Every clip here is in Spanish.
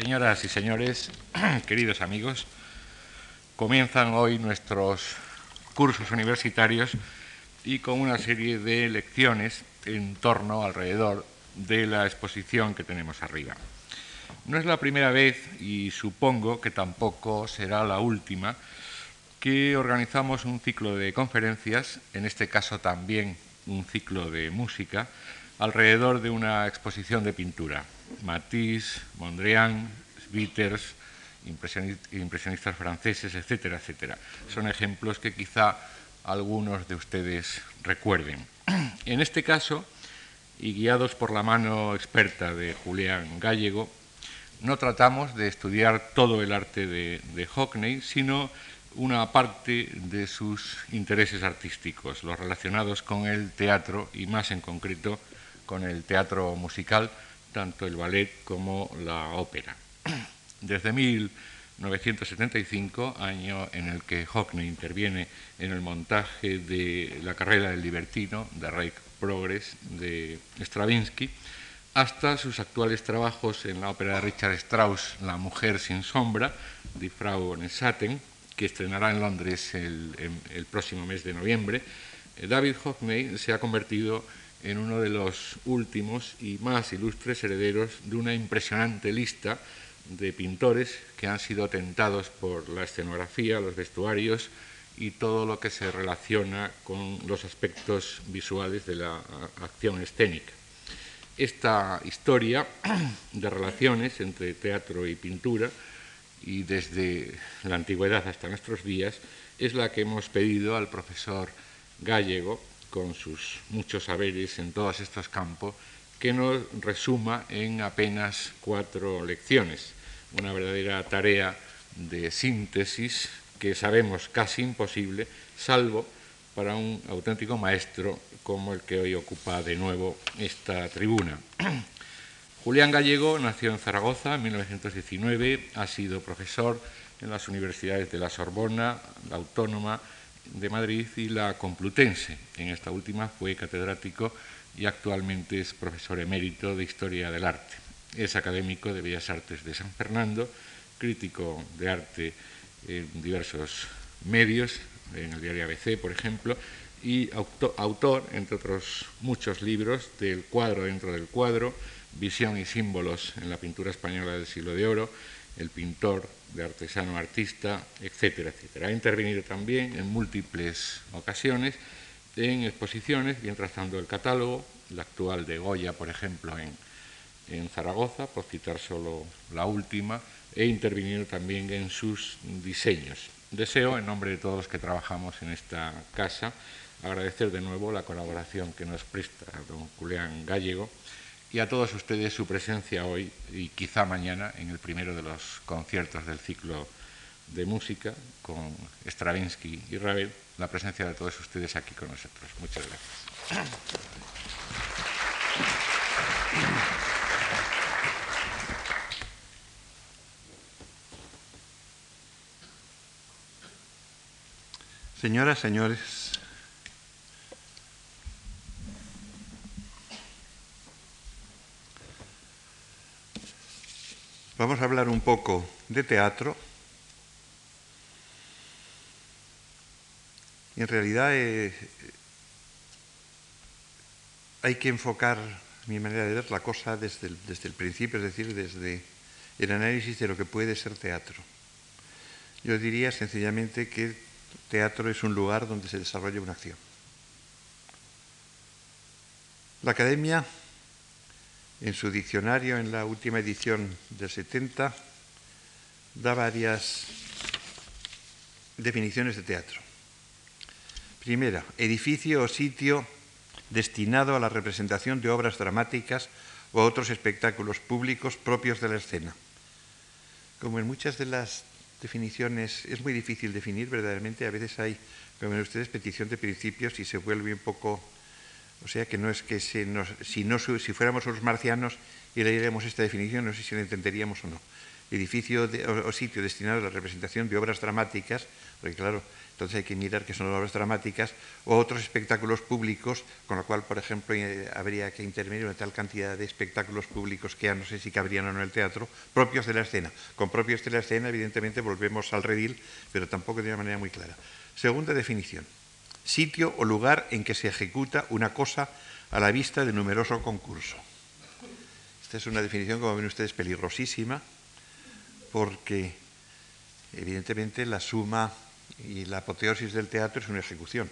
Señoras y señores, queridos amigos, comienzan hoy nuestros cursos universitarios y con una serie de lecciones en torno, alrededor de la exposición que tenemos arriba. No es la primera vez, y supongo que tampoco será la última, que organizamos un ciclo de conferencias, en este caso también un ciclo de música, alrededor de una exposición de pintura. Matisse, Mondrian, Witters, impresionistas franceses, etcétera, etcétera. Son ejemplos que quizá algunos de ustedes recuerden. En este caso, y guiados por la mano experta de Julián Gallego, no tratamos de estudiar todo el arte de, de Hockney, sino una parte de sus intereses artísticos, los relacionados con el teatro y más en concreto con el teatro musical, tanto el ballet como la ópera. Desde 1975, año en el que Hockney interviene en el montaje de La carrera del libertino, de Reich Progress, de Stravinsky, hasta sus actuales trabajos en la ópera de Richard Strauss, La mujer sin sombra, de Frau Nesaten, que estrenará en Londres el, el próximo mes de noviembre, eh, David Hockney se ha convertido en uno de los últimos y más ilustres herederos de una impresionante lista de pintores que han sido tentados por la escenografía, los vestuarios y todo lo que se relaciona con los aspectos visuales de la acción escénica. Esta historia de relaciones entre teatro y pintura, y desde la antigüedad hasta nuestros días, es la que hemos pedido al profesor Gallego, con sus muchos saberes en todos estos campos, que nos resuma en apenas cuatro lecciones, una verdadera tarea de síntesis que sabemos casi imposible, salvo para un auténtico maestro como el que hoy ocupa de nuevo esta tribuna. Julián Gallego nació en Zaragoza en 1919, ha sido profesor en las universidades de la Sorbona, la Autónoma, de Madrid y la Complutense. En esta última fue catedrático y actualmente es profesor emérito de Historia del Arte. Es académico de Bellas Artes de San Fernando, crítico de arte en diversos medios, en el diario ABC, por ejemplo, y autor, entre otros muchos libros, del cuadro dentro del cuadro, Visión y símbolos en la pintura española del siglo de oro, El pintor de artesano artista, etcétera, etcétera. Ha intervenido también en múltiples ocasiones en exposiciones, bien trazando el catálogo, la actual de Goya, por ejemplo, en, Zaragoza, por citar solo la última, e intervenido también en sus diseños. Deseo, en nombre de todos los que trabajamos en esta casa, agradecer de nuevo la colaboración que nos presta don Julián Gallego y a todos ustedes su presencia hoy y quizá mañana en el primero de los conciertos del ciclo de música con Stravinsky y Ravel, la presencia de todos ustedes aquí con nosotros. Muchas gracias. Señoras, señores, Vamos a hablar un poco de teatro. En realidad eh, hay que enfocar mi manera de ver la cosa desde el principio, es decir, desde el análisis de lo que puede ser teatro. Yo diría sencillamente que teatro es un lugar donde se desarrolla una acción. La academia en su diccionario, en la última edición del 70, da varias definiciones de teatro. Primera, edificio o sitio destinado a la representación de obras dramáticas o otros espectáculos públicos propios de la escena. Como en muchas de las definiciones es muy difícil definir verdaderamente, a veces hay, como en ustedes, petición de principios y se vuelve un poco o sea que no es que si, si fuéramos los marcianos y leeremos esta definición, no sé si la entenderíamos o no. Edificio o, sitio destinado a la representación de obras dramáticas, porque claro, entonces hay que mirar qué son obras dramáticas, o otros espectáculos públicos, con lo cual, por ejemplo, eh, habría que intervenir una tal cantidad de espectáculos públicos que ya no sé si cabrían o no en el teatro, propios de la escena. Con propios de la escena, evidentemente, volvemos al redil, pero tampoco de una manera muy clara. Segunda definición. Sitio o lugar en que se ejecuta una cosa a la vista de numeroso concurso. Esta es una definición, como ven ustedes, peligrosísima, porque evidentemente la suma y la apoteosis del teatro es una ejecución.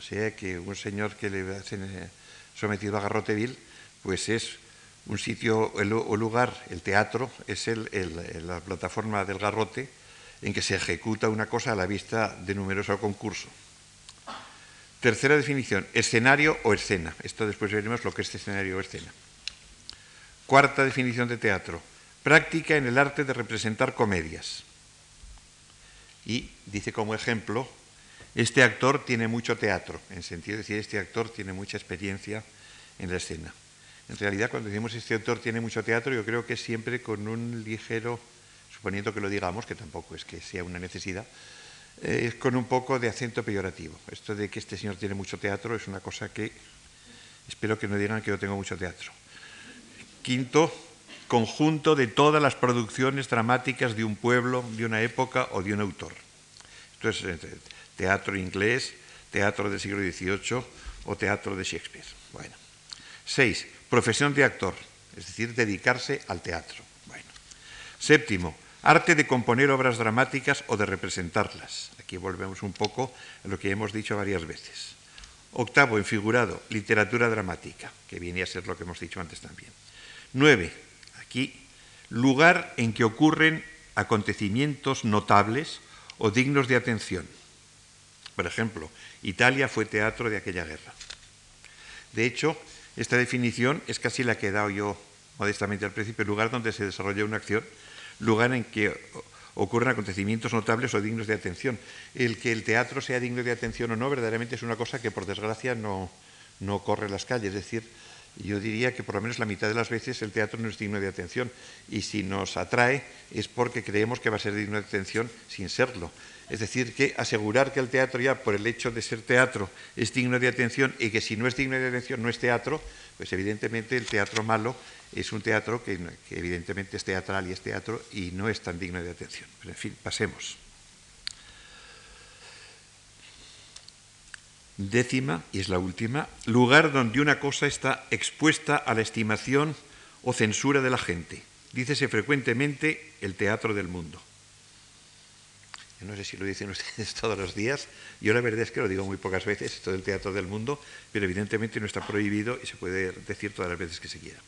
O sea que un señor que le hacen eh, sometido a garrote vil, pues es un sitio o lugar, el teatro, es la plataforma del garrote en que se ejecuta una cosa a la vista de numeroso concurso. Tercera definición, escenario o escena. Esto después veremos lo que es escenario o escena. Cuarta definición de teatro, práctica en el arte de representar comedias. Y dice como ejemplo, este actor tiene mucho teatro, en sentido de decir, este actor tiene mucha experiencia en la escena. En realidad, cuando decimos este actor tiene mucho teatro, yo creo que siempre con un ligero, suponiendo que lo digamos, que tampoco es que sea una necesidad, eh, con un poco de acento peyorativo. Esto de que este señor tiene mucho teatro es una cosa que espero que no digan que yo tengo mucho teatro. Quinto, conjunto de todas las producciones dramáticas de un pueblo, de una época o de un autor. Esto es eh, teatro inglés, teatro del siglo XVIII o teatro de Shakespeare. Bueno. Seis, profesión de actor, es decir, dedicarse al teatro. Bueno. Séptimo, arte de componer obras dramáticas o de representarlas. Aquí volvemos un poco a lo que hemos dicho varias veces. Octavo, enfigurado, literatura dramática, que viene a ser lo que hemos dicho antes también. Nueve, aquí, lugar en que ocurren acontecimientos notables o dignos de atención. Por ejemplo, Italia fue teatro de aquella guerra. De hecho, esta definición es casi la que he dado yo modestamente al principio, lugar donde se desarrolla una acción, lugar en que ocurren acontecimientos notables o dignos de atención. El que el teatro sea digno de atención o no, verdaderamente es una cosa que por desgracia no, no corre las calles. Es decir, yo diría que por lo menos la mitad de las veces el teatro no es digno de atención y si nos atrae es porque creemos que va a ser digno de atención sin serlo. Es decir, que asegurar que el teatro ya por el hecho de ser teatro es digno de atención y que si no es digno de atención no es teatro, pues evidentemente el teatro malo es un teatro que, evidentemente es teatral y es teatro y no es tan digno de atención. Pero en fin, pasemos. Décima, y es la última, lugar donde una cosa está expuesta a la estimación o censura de la gente. Dícese frecuentemente el teatro del mundo. No sé si lo dicen ustedes todos los días, yo la verdad es que lo digo muy pocas veces, esto del teatro del mundo, pero evidentemente no está prohibido y se puede decir todas las veces que se quiera.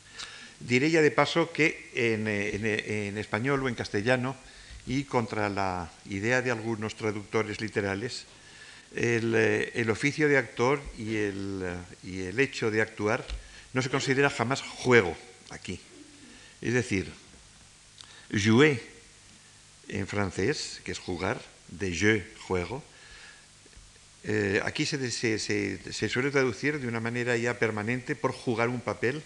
Diré ya de paso que en, en español o en castellano, y contra la idea de algunos traductores literales, eh, el, oficio de actor y el, eh, y el, hecho de actuar no se considera jamás juego aquí. Es decir, jouer en francés, que es jugar, de jeu, juego, eh, aquí se, suele traducir de una manera ya permanente por jugar un papel.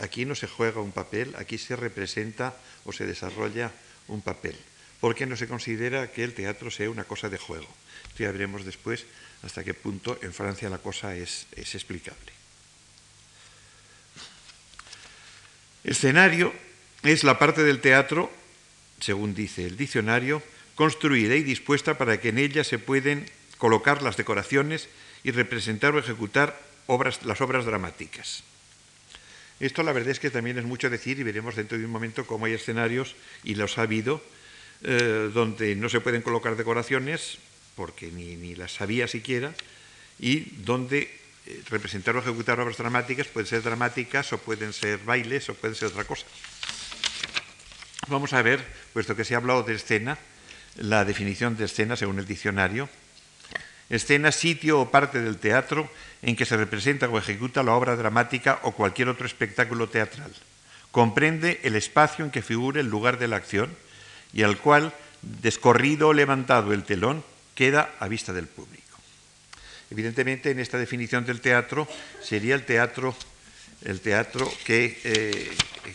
Aquí no se juega un papel, aquí se representa o se desarrolla un papel, porque no se considera que el teatro sea una cosa de juego. Ya veremos después hasta qué punto en Francia la cosa es, explicable. Escenario es la parte del teatro, según dice el diccionario, construida y dispuesta para que en ella se pueden colocar las decoraciones y representar o ejecutar las obras dramáticas. Esto la verdad es que también es mucho decir y veremos dentro de un momento cómo hay escenarios, y los ha habido, eh, donde no se pueden colocar decoraciones porque ni, las sabía siquiera, y donde eh, representar o ejecutar obras dramáticas pueden ser dramáticas o pueden ser bailes o pueden ser otra cosa. Vamos a ver, puesto que se ha hablado de escena, la definición de escena según el diccionario. Escena, sitio o parte del teatro en que se representa o ejecuta la obra dramática o cualquier otro espectáculo teatral. Comprende el espacio en que figura el lugar de la acción y al cual, descorrido o levantado el telón, queda a vista del público. Evidentemente, en esta definición del teatro sería el teatro el teatro que, eh,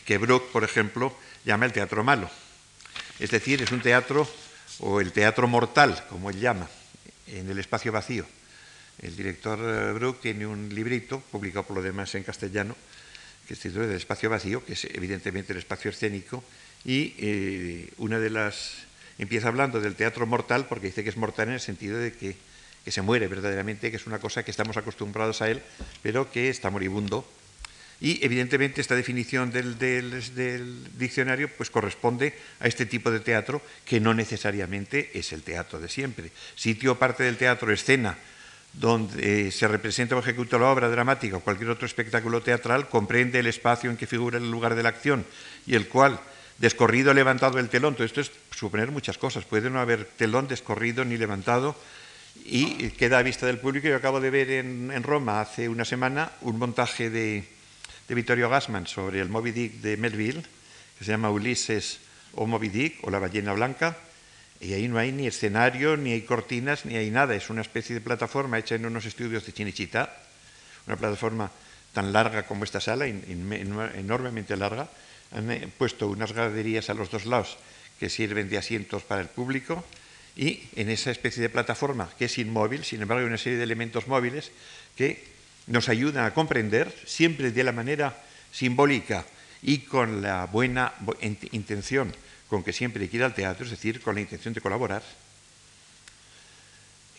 que por ejemplo, llama el teatro malo. Es decir, es un teatro, o el teatro mortal, como él llama, en el espacio vacío. El director eh, Brook tiene un librito, publicado por lo demás en castellano, que se titula El espacio vacío, que es evidentemente el espacio escénico, y eh, una de las... empieza hablando del teatro mortal, porque dice que es mortal en el sentido de que, que se muere verdaderamente, que es una cosa que estamos acostumbrados a él, pero que está moribundo y evidentemente esta definición del, diccionario pues, corresponde a este tipo de teatro que no necesariamente es el teatro de siempre. Sitio parte del teatro, escena, donde se representa o ejecuta la obra dramática o cualquier otro espectáculo teatral, comprende el espacio en que figura el lugar de la acción y el cual, descorrido levantado el telón, todo esto es suponer muchas cosas, puede no haber telón descorrido ni levantado y queda a vista del público. Yo acabo de ver en Roma hace una semana un montaje de de Vittorio Gassman sobre el Moby Dick de Melville, que se llama Ulises o Moby Dick o la ballena blanca, y ahí no hay ni escenario, ni hay cortinas, ni hay nada. Es una especie de plataforma hecha en unos estudios de Chinichita, una plataforma tan larga como esta sala, enormemente larga. Han eh, puesto unas graderías a los dos lados que sirven de asientos para el público y en esa especie de plataforma que es inmóvil, sin embargo hay una serie de elementos móviles que nos ayudan a comprender, siempre de la manera simbólica y con la buena intención con que siempre quiere al teatro, es decir, con la intención de colaborar,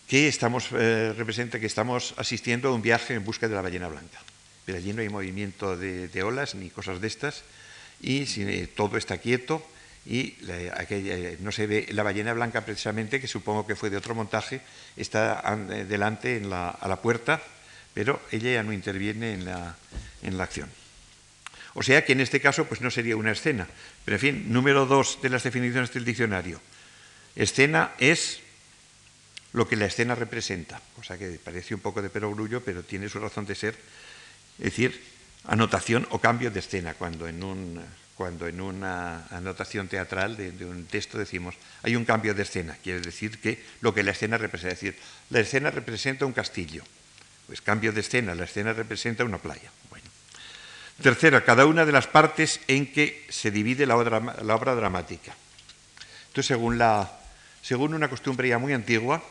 que estamos, eh, que estamos asistiendo a un viaje en busca de la ballena blanca. Pero allí no hay movimiento de, olas ni cosas de estas, y eh, todo está quieto, y eh, no se ve la ballena blanca precisamente, que supongo que fue de otro montaje, está delante a la puerta pero ella ya no interviene en la, acción. O sea que en este caso pues no sería una escena. Pero en fin, número dos de las definiciones del diccionario. Escena es lo que la escena representa, cosa que parece un poco de perogrullo, pero tiene su razón de ser. Es decir, anotación o cambio de escena, cuando en, un, cuando en una anotación teatral de, de, un texto decimos hay un cambio de escena, quiere decir que lo que la escena representa, es decir, la escena representa un castillo, pues cambio de escena, la escena representa una playa. Bueno. Tercera, cada una de las partes en que se divide la obra, dramática. Entonces, según, una costumbre ya muy antigua,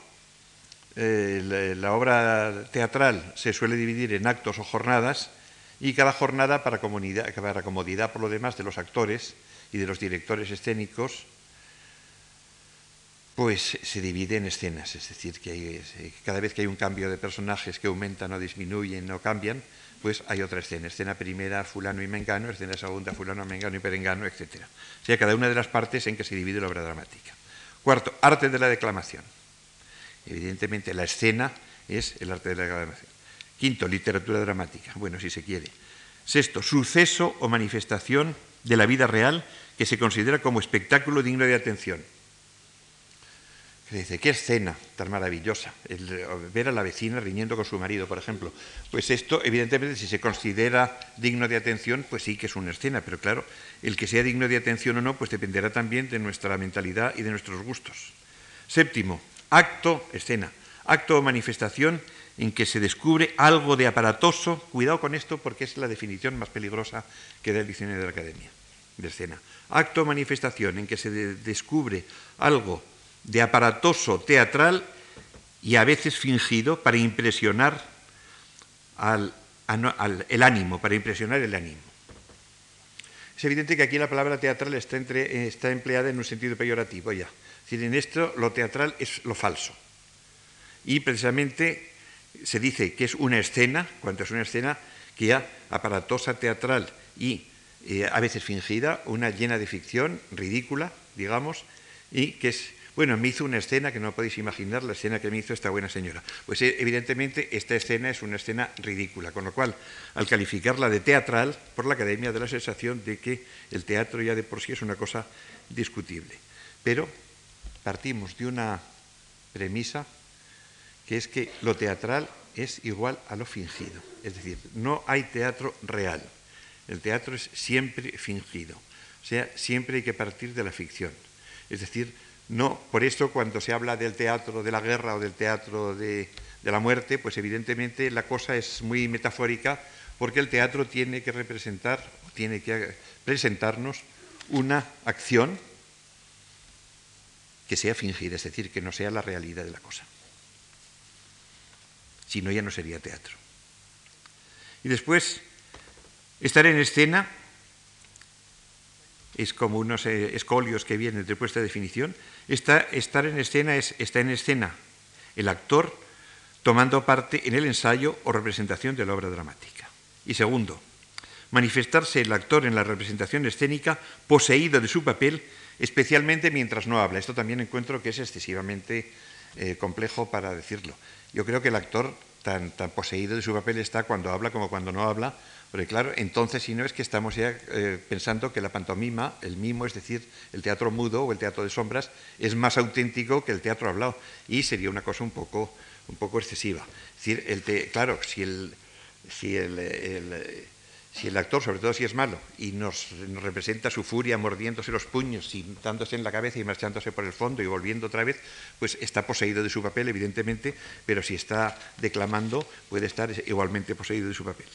eh, la, obra teatral se suele dividir en actos o jornadas y cada jornada para, para comodidad por lo demás de los actores y de los directores escénicos pues se divide en escenas, es decir, que cada vez que hay un cambio de personajes que aumentan o disminuyen o cambian, pues hay otra escena. Escena primera, fulano y mengano, escena segunda, fulano, mengano y perengano, etc. O sea, cada una de las partes en que se divide la obra dramática. Cuarto, arte de la declamación. Evidentemente, la escena es el arte de la declamación. Quinto, literatura dramática, bueno, si se quiere. Sexto, suceso o manifestación de la vida real que se considera como espectáculo digno de atención dice, qué escena tan maravillosa, ver a la vecina riñendo con su marido, por ejemplo. Pues esto, evidentemente, si se considera digno de atención, pues sí que es una escena, pero claro, el que sea digno de atención o no, pues dependerá también de nuestra mentalidad y de nuestros gustos. Séptimo, acto, escena, acto o manifestación en que se descubre algo de aparatoso, cuidado con esto porque es la definición más peligrosa que da el diccionario de la academia, de escena. Acto o manifestación en que se descubre algo de aparatoso teatral y a veces fingido para impresionar al, el ánimo, para impresionar el ánimo. Es evidente que aquí la palabra teatral está, está empleada en un sentido peyorativo ya. Es en esto lo teatral es lo falso. Y precisamente se dice que es una escena, cuando es una escena que ya aparatosa teatral y eh, a veces fingida, una llena de ficción, ridícula, digamos, y que es bueno, me hizo una escena que no podéis imaginar, la escena que me hizo esta buena señora. Pues eh, evidentemente esta escena es una escena ridícula, con lo cual, al calificarla de teatral, por la academia da la sensación de que el teatro ya de por sí es una cosa discutible. Pero partimos de una premisa que es que lo teatral es igual a lo fingido. Es decir, no hay teatro real. El teatro es siempre fingido. O sea, siempre hay que partir de la ficción. Es decir, no, por eso cuando se habla del teatro de la guerra o del teatro de, la muerte, pues evidentemente la cosa es muy metafórica porque el teatro tiene que representar, tiene que presentarnos una acción que sea fingida, es decir, que no sea la realidad de la cosa. Si no, ya no sería teatro. Y después, estar en escena es como unos eh, escolios que vienen de esta definición. estar en escena es estar en escena el actor tomando parte en el ensayo o representación de la obra dramática. Y segundo, manifestarse el actor en la representación escénica poseído de su papel, especialmente mientras no habla. Esto también encuentro que es excesivamente eh, complejo para decirlo. Yo creo que el actor tan, tan, poseído de su papel está cuando habla como cuando no habla, porque claro, entonces si no es que estamos ya eh, pensando que la pantomima, el mimo, es decir, el teatro mudo o el teatro de sombras, es más auténtico que el teatro hablado, y sería una cosa un poco un poco excesiva. Es decir, el claro, si el, actor, sobre todo si es malo, y nos, representa su furia mordiéndose los puños, y dándose en la cabeza y marchándose por el fondo y volviendo otra vez, pues está poseído de su papel, evidentemente, pero si está declamando, puede estar igualmente poseído de su papel.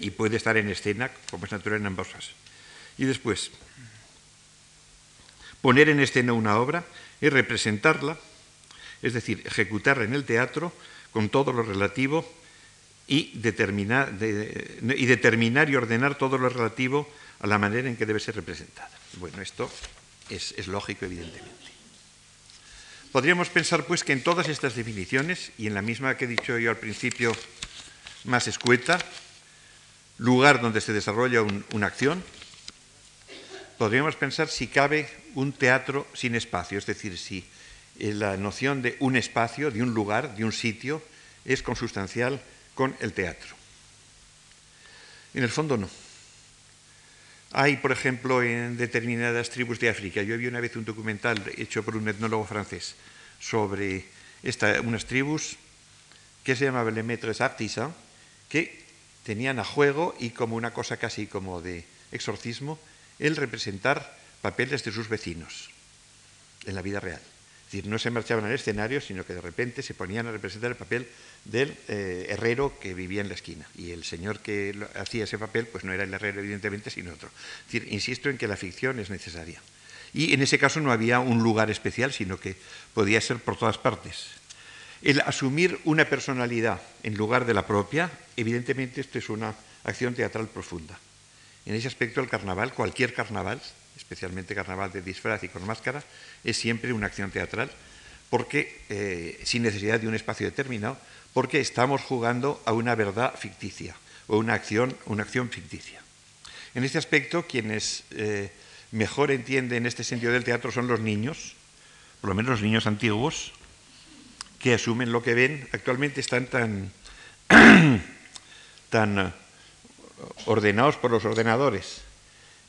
Y puede estar en escena, como es natural en ambos casos. Y después, poner en escena una obra es representarla es decir, ejecutar en el teatro con todo lo relativo y determinar, y determinar y ordenar todo lo relativo a la manera en que debe ser representada. Bueno, esto es, es lógico, evidentemente. Podríamos pensar, pues, que en todas estas definiciones, y en la misma que he dicho yo al principio, más escueta, lugar donde se desarrolla una acción, podríamos pensar si cabe un teatro sin espacio, es decir, si eh, la noción de un espacio, de un lugar, de un sitio, es consustancial con el teatro. En el fondo no. Hay, por ejemplo, en determinadas tribus de África, yo vi una vez un documental hecho por un etnólogo francés sobre unas tribus que se llamaban les maîtres artisans, que tenían a juego y como una cosa casi como de exorcismo, el representar papeles de sus vecinos en la vida real decir, no se marchaban al escenario, sino que de repente se ponían a representar el papel del eh, herrero que vivía en la esquina. Y el señor que hacía ese papel, pues no era el herrero, evidentemente, sino otro. Es decir, insisto en que la ficción es necesaria. Y en ese caso no había un lugar especial, sino que podía ser por todas partes. El asumir una personalidad en lugar de la propia, evidentemente esto es una acción teatral profunda. En ese aspecto el carnaval, cualquier carnaval, especialmente carnaval de disfraz y con máscara, es siempre una acción teatral, porque eh, sin necesidad de un espacio determinado, porque estamos jugando a una verdad ficticia o una acción, una acción ficticia. En este aspecto, quienes eh, mejor entienden este sentido del teatro son los niños, por lo menos los niños antiguos, que asumen lo que ven. Actualmente están tan, tan ordenados por los ordenadores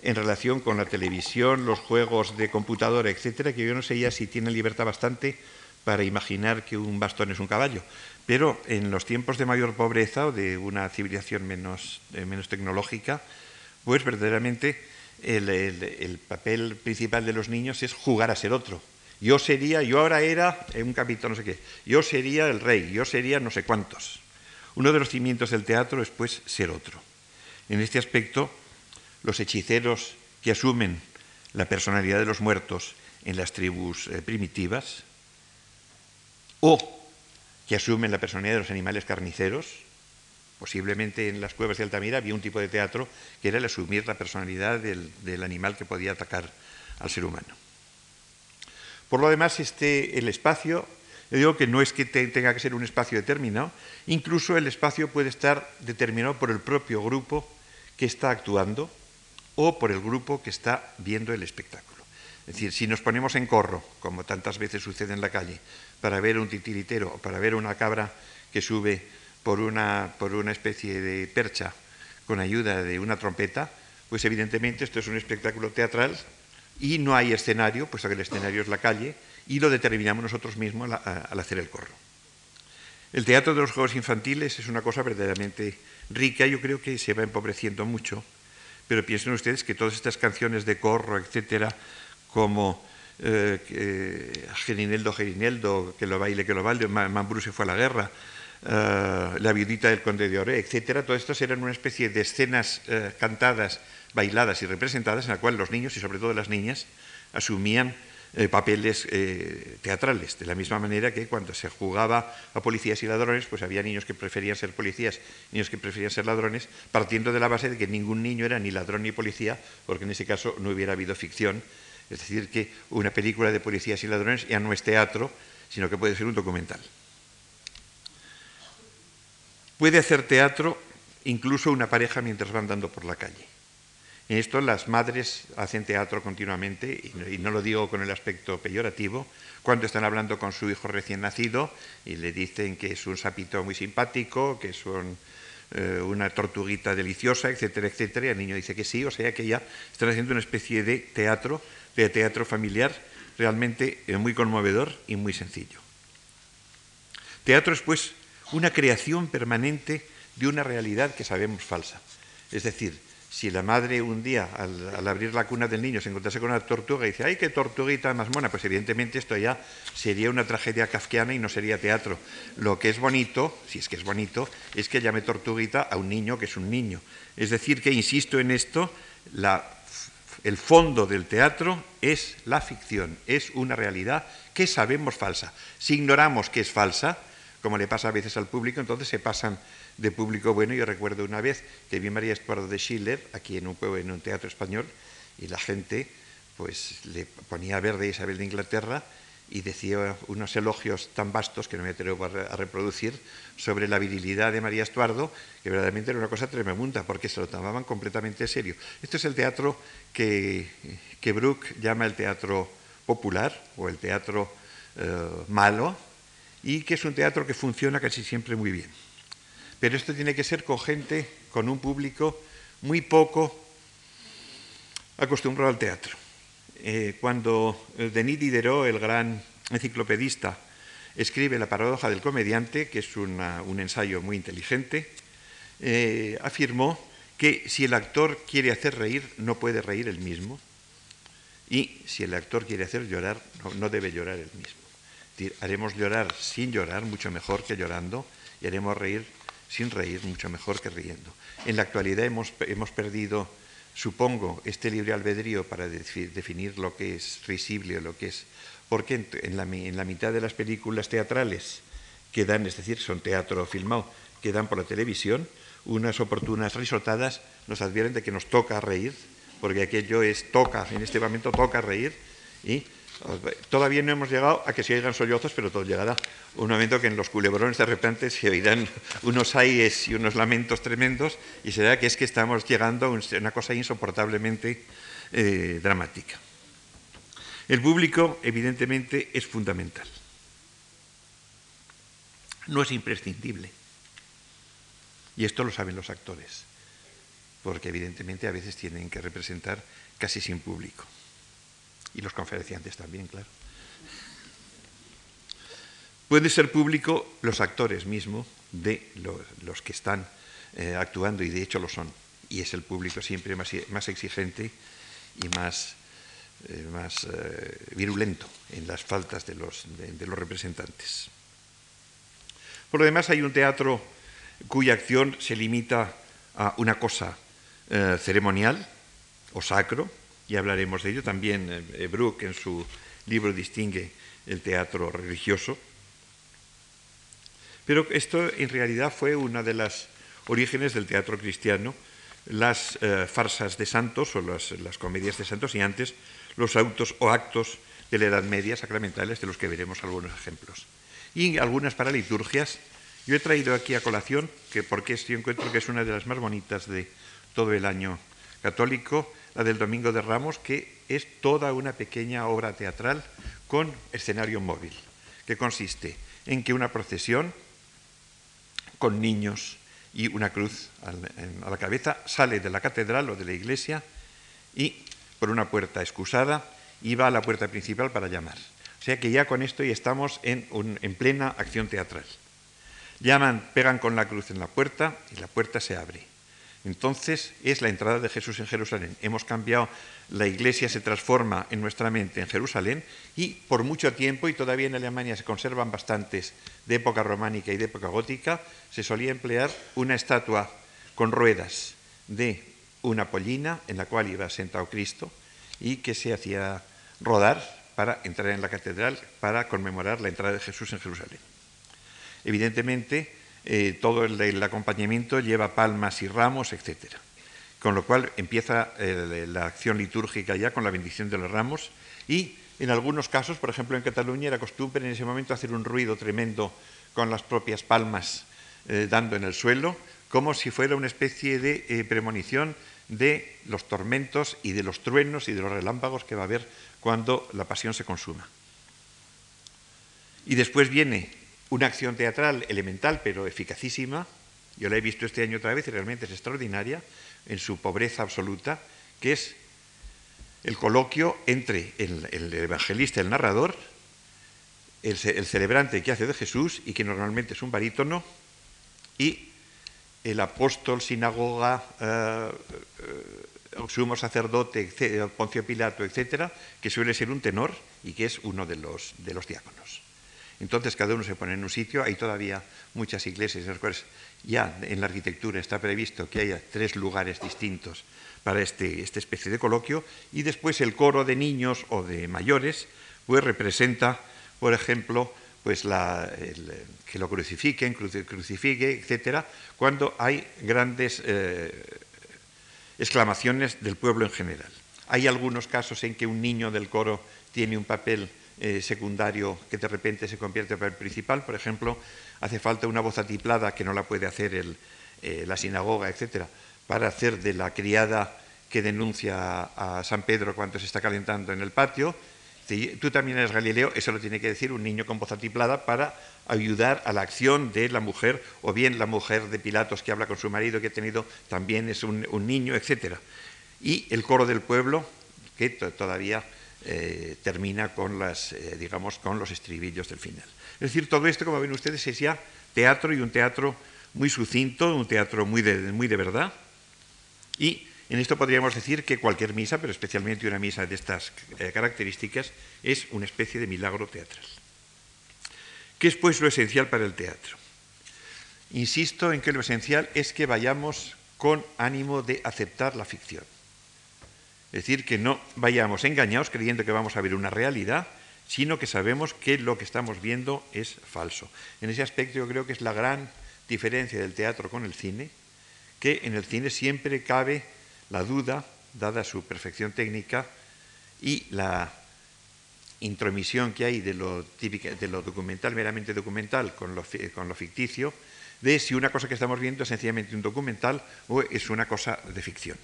en relación con la televisión, los juegos de computadora, etcétera, que yo no sé ya si tienen libertad bastante para imaginar que un bastón es un caballo. Pero en los tiempos de mayor pobreza o de una civilización menos, eh, menos tecnológica, pues verdaderamente el, el, papel principal de los niños es jugar a ser otro. Yo sería, yo ahora era un capítulo no sé qué, yo sería el rey, yo sería no sé cuántos. Uno de los cimientos del teatro es pues ser otro. En este aspecto, los hechiceros que asumen la personalidad de los muertos en las tribus eh, primitivas, o que asumen la personalidad de los animales carniceros, posiblemente en las cuevas de Altamira había un tipo de teatro que era el asumir la personalidad del animal que podía atacar al ser humano. Por lo demás, este, el espacio, yo digo que no es que tenga que ser un espacio determinado, incluso el espacio puede estar determinado por el propio grupo que está actuando o por el grupo que está viendo el espectáculo. Es decir, si nos ponemos en corro, como tantas veces sucede en la calle, para ver un titiritero o para ver una cabra que sube por una, por una especie de percha con ayuda de una trompeta, pues evidentemente esto es un espectáculo teatral y no hay escenario, puesto que el escenario es la calle, y lo determinamos nosotros mismos al hacer el corro. El teatro de los juegos infantiles es una cosa verdaderamente rica, yo creo que se va empobreciendo mucho pero piensen ustedes que todas estas canciones de corro, etcétera, como eh, Gerineldo, Gerineldo, que lo baile, que lo baile, Mambrú se fue a la guerra, eh, La viudita del conde de Ore, etc. Todo esto eran una especie de escenas eh, cantadas, bailadas y representadas en la cual los niños y sobre todo las niñas asumían eh, papeles eh, teatrales, de la misma manera que cuando se jugaba a policías y ladrones, pues había niños que preferían ser policías, niños que preferían ser ladrones, partiendo de la base de que ningún niño era ni ladrón ni policía, porque en ese caso no hubiera habido ficción. Es decir, que una película de policías y ladrones ya no es teatro, sino que puede ser un documental. Puede hacer teatro incluso una pareja mientras van andando por la calle. En esto las madres hacen teatro continuamente, y no, lo digo con el aspecto peyorativo, cuando están hablando con su hijo recién nacido y le dicen que es un sapito muy simpático, que es eh, una tortuguita deliciosa, etcétera, etcétera, y el niño dice que sí, o sea que ya están haciendo una especie de teatro, de teatro familiar, realmente eh, muy conmovedor y muy sencillo. Teatro es pues una creación permanente de una realidad que sabemos falsa. Es decir, si la madre un día, al, abrir la cuna del niño, se encontrase con una tortuga y dice, ¡ay, qué tortuguita más mona! Pues evidentemente esto ya sería una tragedia kafkiana y no sería teatro. Lo que es bonito, si es que es bonito, es que llame tortuguita a un niño que es un niño. Es decir, que, insisto en esto, el fondo del teatro es la ficción, es una realidad que sabemos falsa. Si ignoramos que es falsa, como le pasa a veces al público, entonces se pasan de público bueno. Yo recuerdo una vez que vi María Estuardo de Schiller aquí en un, en un teatro español y la gente pues le ponía verde a Isabel de Inglaterra y decía unos elogios tan vastos que no me atrevo a reproducir sobre la virilidad de María Estuardo, que verdaderamente era una cosa tremenda, porque se lo tomaban completamente en serio. Esto es el teatro que, que Brooke llama el teatro popular o el teatro eh, malo, y que es un teatro que funciona casi siempre muy bien. Pero esto tiene que ser con gente, con un público muy poco acostumbrado al teatro. Eh, cuando Denis Diderot, el gran enciclopedista, escribe La paradoja del comediante, que es un ensayo muy inteligente, eh, afirmó que si el actor quiere hacer reír, no puede reír él mismo, y si el actor quiere hacer llorar, no, debe llorar él mismo. haremos llorar sin llorar, mucho mejor que llorando, y haremos reír sin reír, mucho mejor que riendo. En la actualidad hemos, hemos perdido, supongo, este libre albedrío para definir lo que es risible o lo que es... Porque en, la, en la mitad de las películas teatrales que dan, es decir, son teatro filmado, que dan por la televisión, unas oportunas risotadas nos advierten de que nos toca reír, porque aquello es toca, en este momento toca reír, y Todavía no hemos llegado a que se oigan sollozos, pero todo llegará. Un momento que en los culebrones de repente se oirán unos ayes y unos lamentos tremendos y será que es que estamos llegando a una cosa insoportablemente eh, dramática. El público, evidentemente, es fundamental. No es imprescindible. Y esto lo saben los actores, porque evidentemente a veces tienen que representar casi sin público y los conferenciantes también, claro. Puede ser público los actores mismos de los, que están eh, actuando y de hecho lo son. Y es el público siempre más, exigente y más, eh, más eh, virulento en las faltas de los, de los representantes. Por lo demás, hay un teatro cuya acción se limita a una cosa ceremonial o sacro, y hablaremos de ello. También eh, Brooke en su libro distingue el teatro religioso. Pero esto en realidad fue una de las orígenes del teatro cristiano, las eh, farsas de santos o las, las, comedias de santos y antes los autos o actos de la Edad Media sacramentales, de los que veremos algunos ejemplos. Y algunas para liturgias. Yo he traído aquí a colación, que porque yo encuentro que es una de las más bonitas de todo el año católico, la del Domingo de Ramos, que es toda una pequeña obra teatral con escenario móvil, que consiste en que una procesión con niños y una cruz a la cabeza sale de la catedral o de la iglesia y por una puerta excusada y va a la puerta principal para llamar. O sea que ya con esto ya estamos en, en plena acción teatral. Llaman, pegan con la cruz en la puerta y la puerta se abre. Entonces es la entrada de Jesús en Jerusalén. Hemos cambiado, la iglesia se transforma en nuestra mente en Jerusalén y por mucho tiempo, y todavía en Alemania se conservan bastantes de época románica y de época gótica, se solía emplear una estatua con ruedas de una pollina en la cual iba sentado Cristo y que se hacía rodar para entrar en la catedral para conmemorar la entrada de Jesús en Jerusalén. Evidentemente, eh, todo el, acompañamiento lleva palmas y ramos, etc. Con lo cual empieza eh, la acción litúrgica ya con la bendición de los ramos y en algunos casos, por ejemplo en Cataluña, era costumbre en ese momento hacer un ruido tremendo con las propias palmas eh, dando en el suelo, como si fuera una especie de premonición de los tormentos y de los truenos y de los relámpagos que va a haber cuando la pasión se consuma. Y después viene una acción teatral elemental pero eficacísima, yo la he visto este año otra vez y realmente es extraordinaria, en su pobreza absoluta, que es el coloquio entre el, evangelista, el narrador, el, celebrante que hace de Jesús y que normalmente es un barítono, y el apóstol, sinagoga, eh, eh, sumo sacerdote, Poncio Pilato, etcétera, que suele ser un tenor y que es uno de los, de los diáconos. Entonces cada uno se pone en un sitio, hay todavía muchas iglesias en las cuales ya en la arquitectura está previsto que haya tres lugares distintos para este, esta especie de coloquio y después el coro de niños o de mayores pues representa, por ejemplo, pues que lo crucifiquen, crucifique, etcétera, cuando hay grandes eh, exclamaciones del pueblo en general. Hay algunos casos en que un niño del coro tiene un papel eh, secundario que de repente se convierte en principal. Por ejemplo, hace falta una voz atiplada que no la puede hacer eh, la sinagoga, etcétera, para hacer de la criada que denuncia a San Pedro cuando se está calentando en el patio. Tú también eres Galileo, eso lo tiene que decir un niño con voz atiplada para ayudar a la acción de la mujer, o bien la mujer de Pilatos que habla con su marido, que ha tenido también es un, un niño, etc. Y el coro del pueblo, que todavía eh, termina con, las, eh, digamos, con los estribillos del final. Es decir, todo esto, como ven ustedes, es ya teatro y un teatro muy sucinto, un teatro muy de, verdad. Y en esto podríamos decir que cualquier misa, pero especialmente una misa de estas eh, características, es una especie de milagro teatral. ¿Qué es pues lo esencial para el teatro? Insisto en que lo esencial es que vayamos con ánimo de aceptar la ficción. Es decir, que no vayamos engañados creyendo que vamos a ver una realidad, sino que sabemos que lo que estamos viendo es falso. En ese aspecto yo creo que es la gran diferencia del teatro con el cine, que en el cine siempre cabe la duda, dada su perfección técnica, y la intromisión que hay de lo, documental, meramente documental, con lo ficticio, de si una cosa que estamos viendo es sencillamente un documental o es una cosa de ficción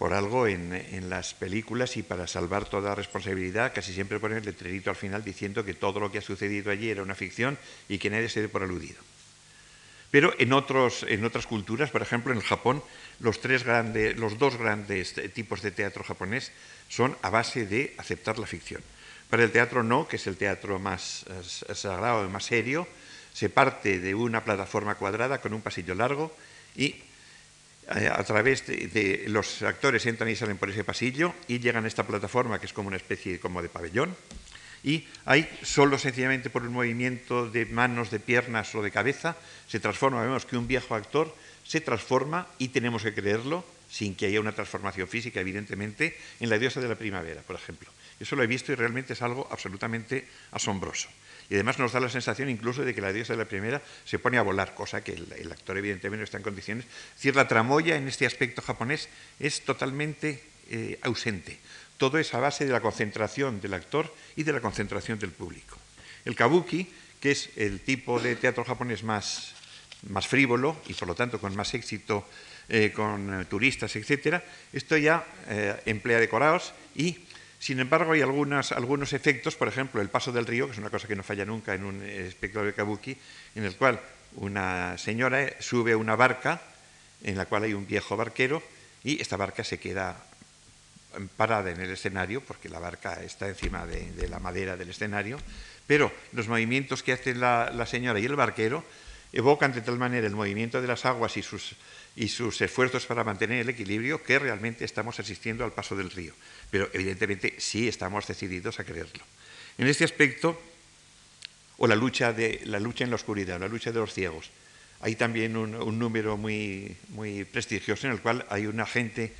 por algo en, las películas y para salvar toda responsabilidad casi siempre ponen el letrerito al final diciendo que todo lo que ha sucedido allí era una ficción y que nadie se dé por aludido. Pero en, otras culturas, por ejemplo en el Japón, los, los dos grandes tipos de teatro japonés son a base de aceptar la ficción. Para el teatro no, que es el teatro más eh, sagrado, más serio, se parte de una plataforma cuadrada con un pasillo largo y a través de, los actores entran y salen por ese pasillo y llegan a esta plataforma que es como una especie como de pabellón y ahí solo sencillamente por un movimiento de manos, de piernas o de cabeza se transforma, vemos que un viejo actor se transforma y tenemos que creerlo sin que haya una transformación física evidentemente en la diosa de la primavera, por ejemplo. Eso lo he visto y realmente es algo absolutamente asombroso. Y además nos da la sensación incluso de que la diosa de la primera se pone a volar, cosa que el, actor evidentemente no está en condiciones. Es decir, la tramoya en este aspecto japonés es totalmente eh, ausente. Todo es a base de la concentración del actor y de la concentración del público. El kabuki, que es el tipo de teatro japonés más, más frívolo y por lo tanto con más éxito eh, con eh, turistas, etc., esto ya emplea decorados y sin embargo, hay algunos efectos, por ejemplo, el paso del río, que es una cosa que no falla nunca en un espectáculo de kabuki, en el cual una señora sube a una barca en la cual hay un viejo barquero y esta barca se queda parada en el escenario, porque la barca está encima de, la madera del escenario, pero los movimientos que hace la, señora y el barquero evocan de tal manera el movimiento de las aguas y sus, y sus esfuerzos para mantener el equilibrio que realmente estamos asistiendo al paso del río. Pero evidentemente sí estamos decididos a creerlo. En este aspecto, o la lucha, de, la lucha en la oscuridad, la lucha de los ciegos, hay también un, número muy, muy prestigioso en el cual hay una gente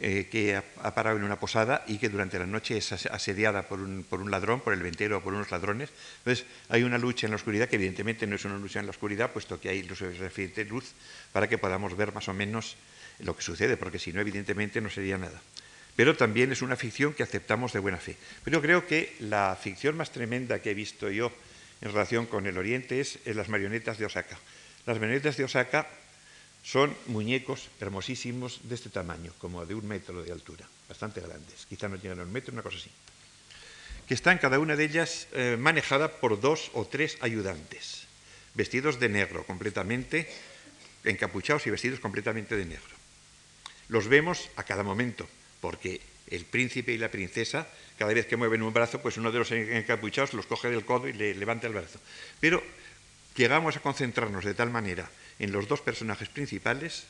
eh, que ha, parado en una posada y que durante la noche es asediada por un, por un, ladrón, por el ventero o por unos ladrones. Entonces hay una lucha en la oscuridad que evidentemente no es una lucha en la oscuridad, puesto que hay suficiente luz para que podamos ver más o menos lo que sucede, porque si no, evidentemente no sería nada. Pero también es una ficción que aceptamos de buena fe. Pero creo que la ficción más tremenda que he visto yo en relación con el Oriente es las marionetas de Osaka. Las marionetas de Osaka son muñecos hermosísimos de este tamaño, como de un metro de altura, bastante grandes, quizá no llegan a un metro, una cosa así, que están cada una de ellas eh, manejada por dos o tres ayudantes, vestidos de negro completamente, encapuchados y vestidos completamente de negro. Los vemos a cada momento, porque el príncipe y la princesa, cada vez que mueven un brazo, pues uno de los encapuchados los coge del codo y le levanta el brazo. Pero llegamos a concentrarnos de tal manera en los dos personajes principales,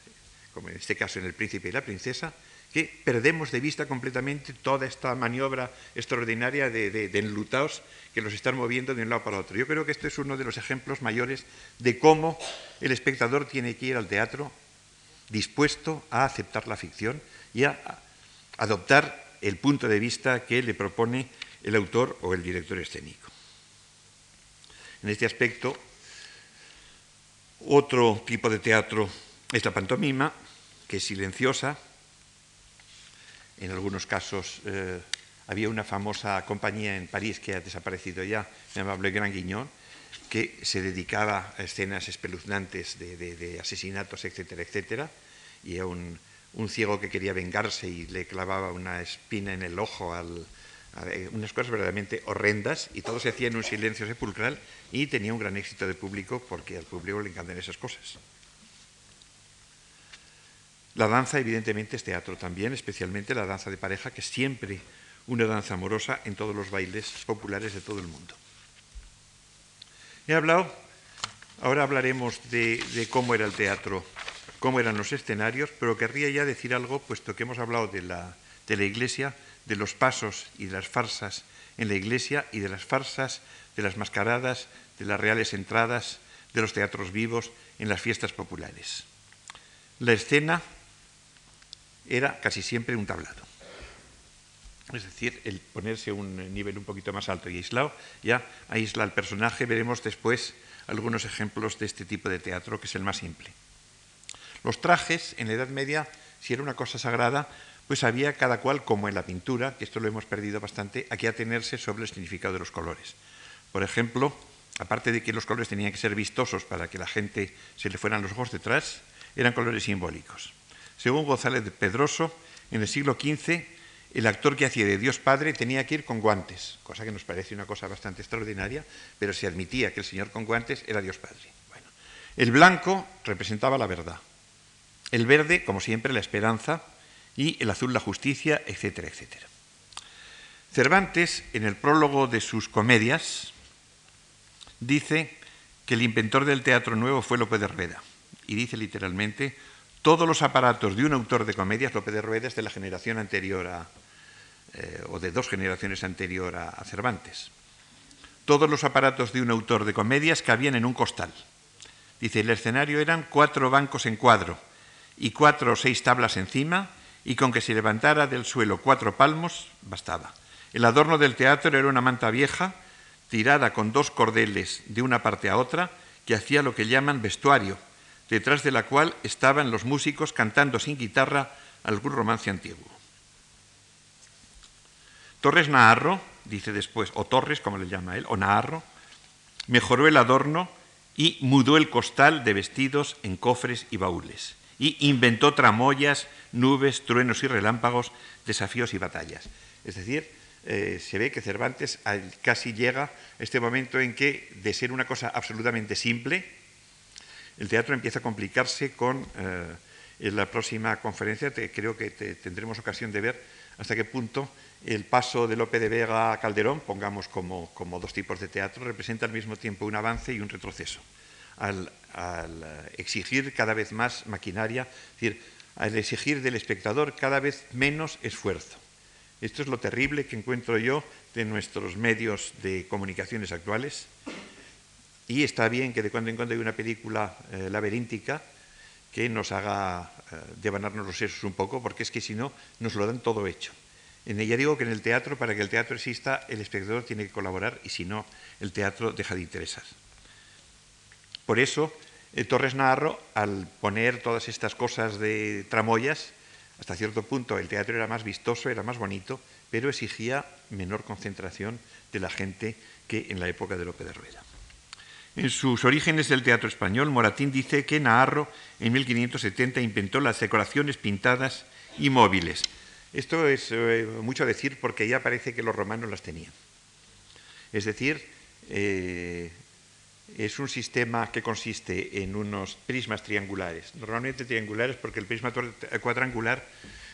como en este caso en el príncipe y la princesa, que perdemos de vista completamente toda esta maniobra extraordinaria de, enlutados que los están moviendo de un lado para otro. Yo creo que este es uno de los ejemplos mayores de cómo el espectador tiene que ir al teatro dispuesto a aceptar la ficción y a adoptar el punto de vista que le propone el autor o el director escénico. En este aspecto, otro tipo de teatro es la pantomima, que es silenciosa. En algunos casos eh, había una famosa compañía en París que ha desaparecido ya, se llamaba Le Grand Guignon, que se dedicaba a escenas espeluznantes de, asesinatos, etcétera, etcétera, y a un, un, ciego que quería vengarse y le clavaba una espina en el ojo al, unas cosas verdaderamente horrendas y todo se hacía en un silencio sepulcral y tenía un gran éxito de público porque al público le encantan esas cosas. La danza evidentemente es teatro también, especialmente la danza de pareja, que es siempre una danza amorosa en todos los bailes populares de todo el mundo. He hablado, ahora hablaremos de, cómo era el teatro, cómo eran los escenarios, pero querría ya decir algo, puesto que hemos hablado de la, de la iglesia, de los pasos y de las farsas en la iglesia y de las farsas, de las mascaradas, de las reales entradas, de los teatros vivos en las fiestas populares. La escena era casi siempre un tablado. Es decir, el ponerse un nivel un poquito más alto y aislado, ya aísla al personaje. Veremos después algunos ejemplos de este tipo de teatro, que es el más simple. Los trajes, en la Edad Media, si era una cosa sagrada, pues había cada cual, como en la pintura, que esto lo hemos perdido bastante, a que atenerse sobre el significado de los colores. Por ejemplo, aparte de que los colores tenían que ser vistosos para que la gente se le fueran los ojos detrás, eran colores simbólicos. Según González de Pedroso, en el siglo XV, el actor que hacía de Dios Padre tenía que ir con guantes, cosa que nos parece una cosa bastante extraordinaria, pero se admitía que el Señor con guantes era Dios Padre. El blanco representaba la verdad, el verde, como siempre, la esperanza, y el azul la justicia, etcétera, etcétera. Cervantes, en el prólogo de sus comedias, dice que el inventor del teatro nuevo fue Lope de Rueda, y dice literalmente, todos los aparatos de un autor de comedias, Lope de Rueda es de la generación anterior a, eh, o de dos generaciones anterior a, a Cervantes, todos los aparatos de un autor de comedias cabían en un costal. Dice, el escenario eran cuatro bancos en cuadro y cuatro o seis tablas encima, y con que se levantara del suelo cuatro palmos bastaba. El adorno del teatro era una manta vieja, tirada con dos cordeles de una parte a otra, que hacía lo que llaman vestuario, detrás de la cual estaban los músicos cantando sin guitarra algún romance antiguo. Torres Naharro, dice después, o Torres, como le llama él, o Naharro, mejoró el adorno y mudó el costal de vestidos en cofres y baúles y inventó tramoyas, nubes, truenos y relámpagos, desafíos y batallas. Es decir, eh, se ve que Cervantes casi llega este momento en que, de ser una cosa absolutamente simple, el teatro empieza a complicarse con, eh, en la próxima conferencia, creo que tendremos ocasión de ver hasta qué punto el paso de Lope de Vega a Calderón, pongamos como dos tipos de teatro, representa al mismo tiempo un avance y un retroceso. Al, exigir cada vez más maquinaria, es decir, al exigir del espectador cada vez menos esfuerzo. Esto es lo terrible que encuentro yo de nuestros medios de comunicaciones actuales. Y está bien que de cuando en cuando hay una película eh, laberíntica que nos haga eh, devanarnos los sesos un poco, porque es que si no, nos lo dan todo hecho. En ella digo que en el teatro, para que el teatro exista, el espectador tiene que colaborar y si no, el teatro deja de interesar. Por eso, eh, Torres Navarro, al poner todas estas cosas de tramoyas, hasta cierto punto el teatro era más vistoso, era más bonito, pero exigía menor concentración de la gente que en la época de Lope de Rueda. En sus orígenes del teatro español, Moratín dice que Naharro en 1570 inventó las decoraciones pintadas y móviles. Esto es eh, mucho decir porque ya parece que los romanos las tenían. Es decir, eh, es un sistema que consiste en unos prismas triangulares, normalmente triangulares porque el prisma cuadrangular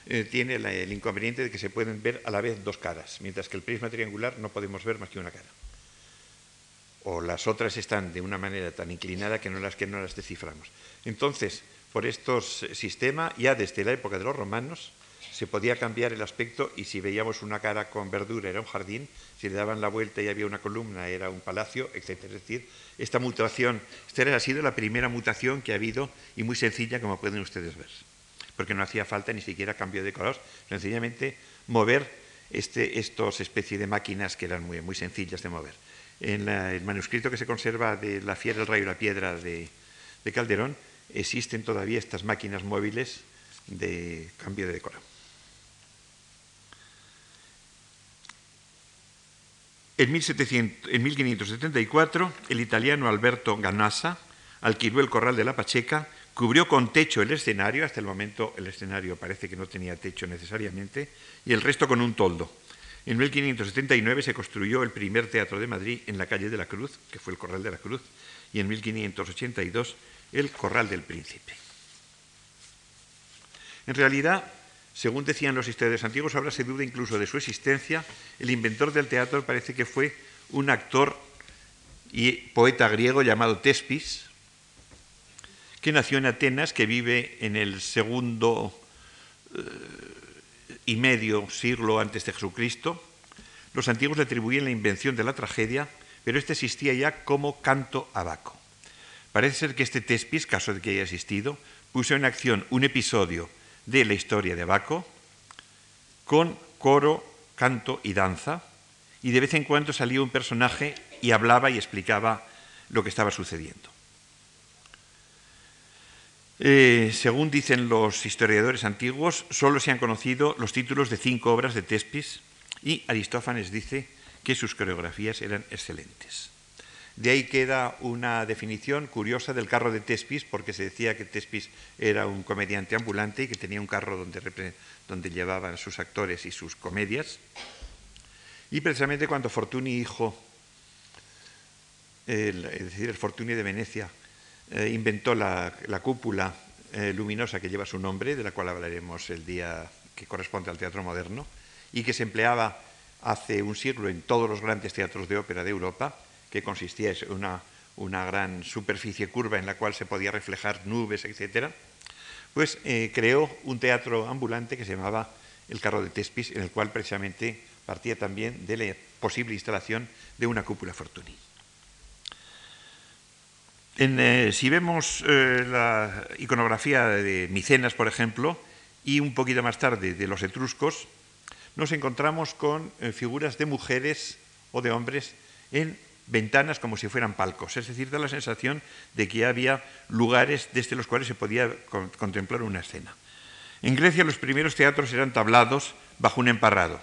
eh, tiene el inconveniente de que se pueden ver a la vez dos caras, mientras que el prisma triangular no podemos ver más que una cara o las otras están de una manera tan inclinada que no las, que no las desciframos. Entonces, por estos sistemas, ya desde la época de los romanos, se podía cambiar el aspecto y si veíamos una cara con verdura era un jardín, si le daban la vuelta y había una columna era un palacio, etc. Es decir, esta mutación, esta ha sido la primera mutación que ha habido y muy sencilla como pueden ustedes ver, porque no hacía falta ni siquiera cambio de color, sencillamente mover este, estos especies de máquinas que eran muy, sencillas de mover en el manuscrito que se conserva de La fiera, el rayo y la piedra de, Calderón, existen todavía estas máquinas móviles de cambio de decoro. En, 1574, el italiano Alberto Ganassa alquiló el corral de la Pacheca, cubrió con techo el escenario, hasta el momento el escenario parece que no tenía techo necesariamente, y el resto con un toldo. En 1579 se construyó el primer teatro de Madrid en la calle de la Cruz, que fue el Corral de la Cruz, y en 1582 el Corral del Príncipe. En realidad, según decían los historiadores antiguos, ahora se duda incluso de su existencia. El inventor del teatro parece que fue un actor y poeta griego llamado Tespis, que nació en Atenas, que vive en el segundo eh, y medio siglo antes de Jesucristo, los antiguos le atribuían la invención de la tragedia, pero este existía ya como canto a Baco. Parece ser que este Tespis, caso de que haya existido, puso en acción un episodio de la historia de Baco con coro, canto y danza, y de vez en cuando salía un personaje y hablaba y explicaba lo que estaba sucediendo. Eh, según dicen los historiadores antiguos, solo se han conocido los títulos de cinco obras de Tespis y Aristófanes dice que sus coreografías eran excelentes. De ahí queda una definición curiosa del carro de Tespis, porque se decía que Tespis era un comediante ambulante y que tenía un carro donde, llevaban sus actores y sus comedias. Y precisamente cuando Fortuny, hijo, es decir, el Fortuny de Venecia, eh, inventó la, cúpula eh, luminosa que lleva su nombre, de la cual hablaremos el día que corresponde al teatro moderno, y que se empleaba hace un siglo en todos los grandes teatros de ópera de Europa, que consistía en una, una gran superficie curva en la cual se podía reflejar nubes, etc., pues eh, creó un teatro ambulante que se llamaba El Carro de Tespis, en el cual precisamente partía también de la posible instalación de una cúpula Fortuny. Eh, si vemos eh, la iconografía de Micenas, por ejemplo, y un poquito más tarde de los etruscos, nos encontramos con figuras de mujeres o de hombres en ventanas como si fueran palcos. Es decir, da la sensación de que había lugares desde los cuales se podía contemplar una escena. En Grecia los primeros teatros eran tablados bajo un emparrado,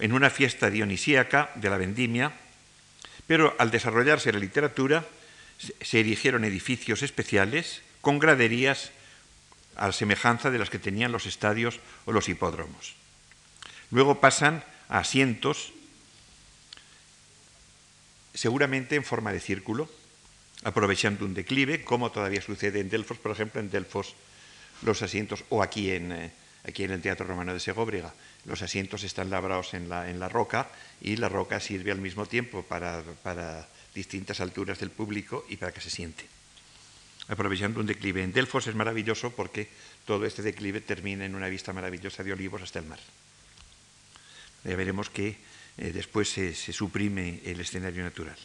en una fiesta dionisíaca de la vendimia, pero al desarrollarse la literatura, se erigieron edificios especiales con graderías a semejanza de las que tenían los estadios o los hipódromos. Luego pasan a asientos, seguramente en forma de círculo, aprovechando un declive, como todavía sucede en Delfos, por ejemplo, en Delfos los asientos, o aquí en, eh, aquí en el Teatro Romano de Segóbriga, los asientos están labrados en la, en la roca y la roca sirve al mismo tiempo para, para distintas alturas del público y para que se siente. aprovechando un declive. En Delfos es maravilloso porque todo este declive termina en una vista maravillosa de olivos hasta el mar. Ya veremos que eh, después se, suprime el escenario natural.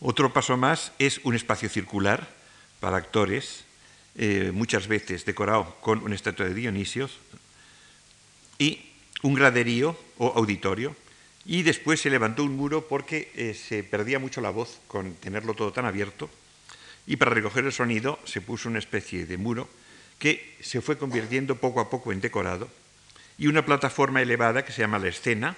Otro paso más es un espacio circular para actores, eh, muchas veces decorado con una estatua de Dionisios, y un graderío o auditorio, y después se levantó un muro porque eh, se perdía mucho la voz con tenerlo todo tan abierto, y para recoger el sonido se puso una especie de muro que se fue convirtiendo poco a poco en decorado, y una plataforma elevada que se llama la escena.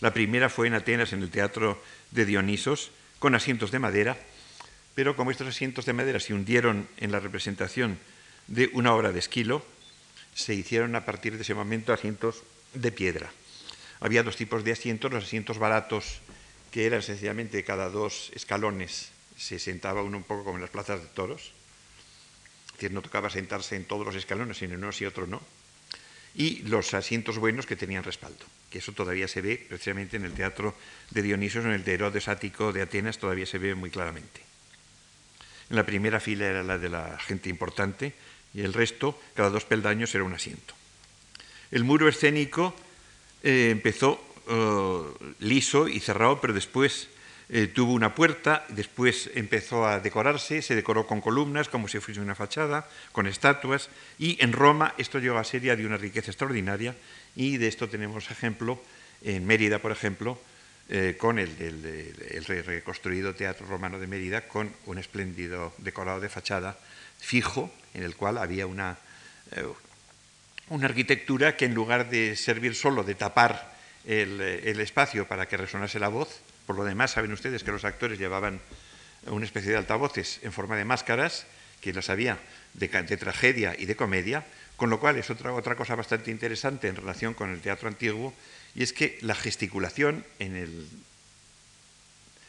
La primera fue en Atenas, en el Teatro de Dionisos, con asientos de madera, pero como estos asientos de madera se hundieron en la representación de una obra de Esquilo, se hicieron a partir de ese momento asientos de piedra. Había dos tipos de asientos, los asientos baratos, que eran sencillamente cada dos escalones se sentaba uno un poco como en las plazas de toros, que no tocaba sentarse en todos los escalones, sino en unos y otros no, y los asientos buenos que tenían respaldo, que eso todavía se ve precisamente en el teatro de Dionisos, en el de Herodes Ático de Atenas, todavía se ve muy claramente. En la primera fila era la de la gente importante y el resto, cada dos peldaños, era un asiento. El muro escénico eh, empezó eh, liso y cerrado, pero después eh, tuvo una puerta, después empezó a decorarse, se decoró con columnas como si fuese una fachada, con estatuas, y en Roma esto llegó a ser de una riqueza extraordinaria, y de esto tenemos ejemplo en Mérida, por ejemplo, con el, reconstruido Teatro Romano de Mérida, con un espléndido decorado de fachada fijo, en el cual había una, una arquitectura que en lugar de servir solo de tapar el, espacio para que resonase la voz, por lo demás saben ustedes que los actores llevaban una especie de altavoces en forma de máscaras, que las había de, tragedia y de comedia, con lo cual es otra, otra cosa bastante interesante en relación con el teatro antiguo, y es que la gesticulación en el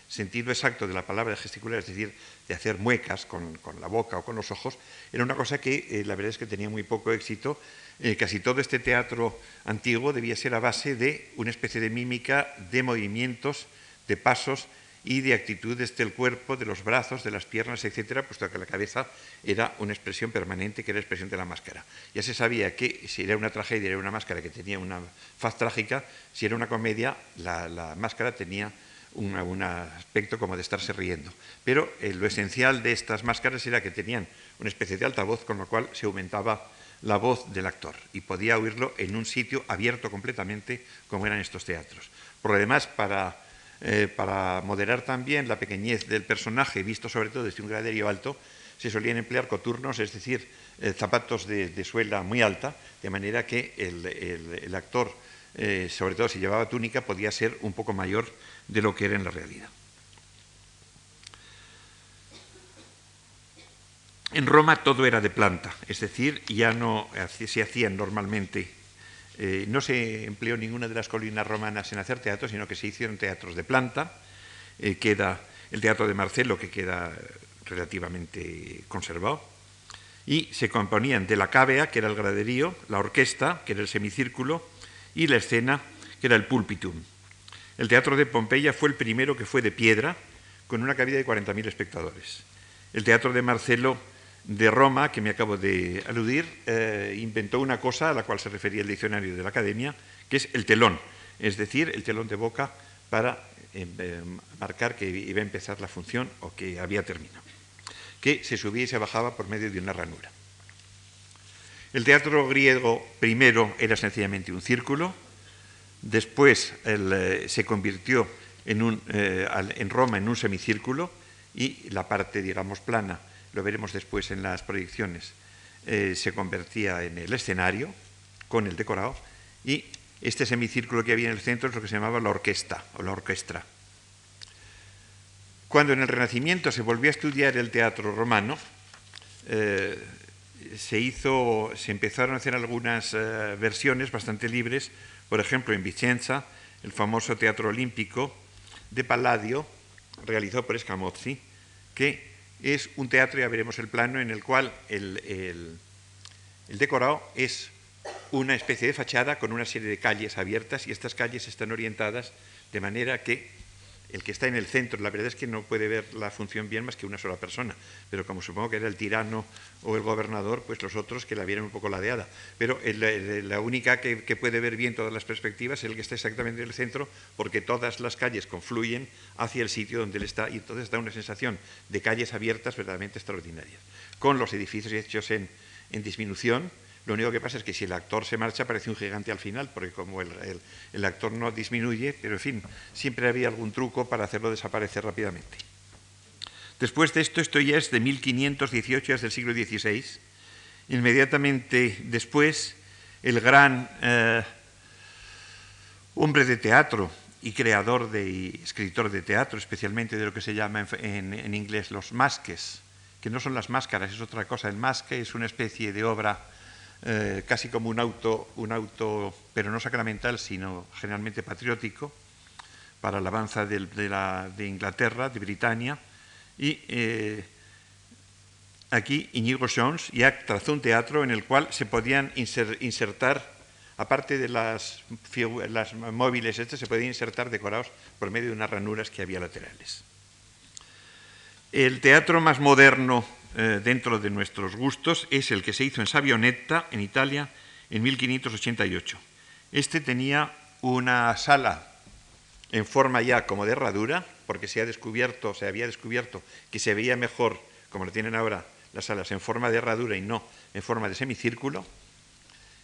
sentido exacto de la palabra gesticular, es decir, de hacer muecas con, la boca o con los ojos, era una cosa que eh, la verdad es que tenía muy poco éxito. Eh, casi todo este teatro antiguo debía ser a base de una especie de mímica de movimientos, de pasos y de actitudes del cuerpo, de los brazos, de las piernas, etcétera, puesto que la cabeza era una expresión permanente, que era la expresión de la máscara. Ya se sabía que si era una tragedia, era una máscara que tenía una faz trágica, si era una comedia, la, máscara tenía un aspecto como de estarse riendo. Pero eh, lo esencial de estas máscaras era que tenían una especie de altavoz, con lo cual se aumentaba la voz del actor y podía oírlo en un sitio abierto completamente como eran estos teatros. Por lo demás, para, eh, para moderar también la pequeñez del personaje, visto sobre todo desde un graderío alto, se solían emplear coturnos, es decir, eh, zapatos de, suela muy alta, de manera que el, actor, eh, sobre todo si llevaba túnica, podía ser un poco mayor de lo que era en la realidad. En Roma todo era de planta, es decir, ya no se hacían normalmente, eh, no se empleó ninguna de las colinas romanas en hacer teatro, sino que se hicieron teatros de planta. Eh, queda el teatro de Marcelo, que queda relativamente conservado, y se componían de la cávea, que era el graderío, la orquesta, que era el semicírculo, y la escena, que era el púlpitum. El teatro de Pompeya fue el primero que fue de piedra, con una cabida de 40.000 espectadores. El teatro de Marcelo de Roma, que me acabo de aludir, eh, inventó una cosa a la cual se refería el diccionario de la Academia, que es el telón, es decir, el telón de boca para eh, eh, marcar que iba a empezar la función o que había terminado, que se subía y se bajaba por medio de una ranura. El teatro griego primero era sencillamente un círculo, después se convirtió en, en Roma en un semicírculo y la parte, digamos, plana lo veremos después en las proyecciones, eh, se convertía en el escenario con el decorado y este semicírculo que había en el centro es lo que se llamaba la orquesta o la orquestra. Cuando en el Renacimiento se volvió a estudiar el teatro romano, eh, se, hizo, se empezaron a hacer algunas eh, versiones bastante libres, por ejemplo en Vicenza, el famoso Teatro Olímpico de Palladio, realizado por Scamozzi, que es un teatro, ya veremos el plano, en el cual el, decorado es una especie de fachada con una serie de calles abiertas y estas calles están orientadas de manera que el que está en el centro, la verdad es que no puede ver la función bien más que una sola persona, pero como supongo que era el tirano o el gobernador, pues los otros que la vieron un poco ladeada. Pero la única que, puede ver bien todas las perspectivas es el que está exactamente en el centro, porque todas las calles confluyen hacia el sitio donde él está y entonces da una sensación de calles abiertas verdaderamente extraordinarias, con los edificios hechos en disminución, lo único que pasa es que si el actor se marcha parece un gigante al final, porque como el, actor no disminuye, pero en fin, siempre había algún truco para hacerlo desaparecer rápidamente. Después de esto, esto ya es de 1518, es del siglo XVI. Inmediatamente después, el gran eh, hombre de teatro y creador de, y escritor de teatro, especialmente de lo que se llama en, en inglés los masques, que no son las máscaras, es otra cosa. El masque es una especie de obra eh, casi como un auto, un auto, pero no sacramental, sino generalmente patriótico, para la alabanza de, de, Inglaterra, de Britania. Y eh, aquí Inigo Jones ya trazó un teatro en el cual se podían insertar, aparte de las, las móviles, este, se podían insertar decorados por medio de unas ranuras que había laterales. El teatro más moderno eh, dentro de nuestros gustos es el que se hizo en Savionetta, en Italia, en 1588. Este tenía una sala en forma ya como de herradura, porque se ha descubierto, se había descubierto que se veía mejor, como lo tienen ahora las salas, en forma de herradura y no en forma de semicírculo,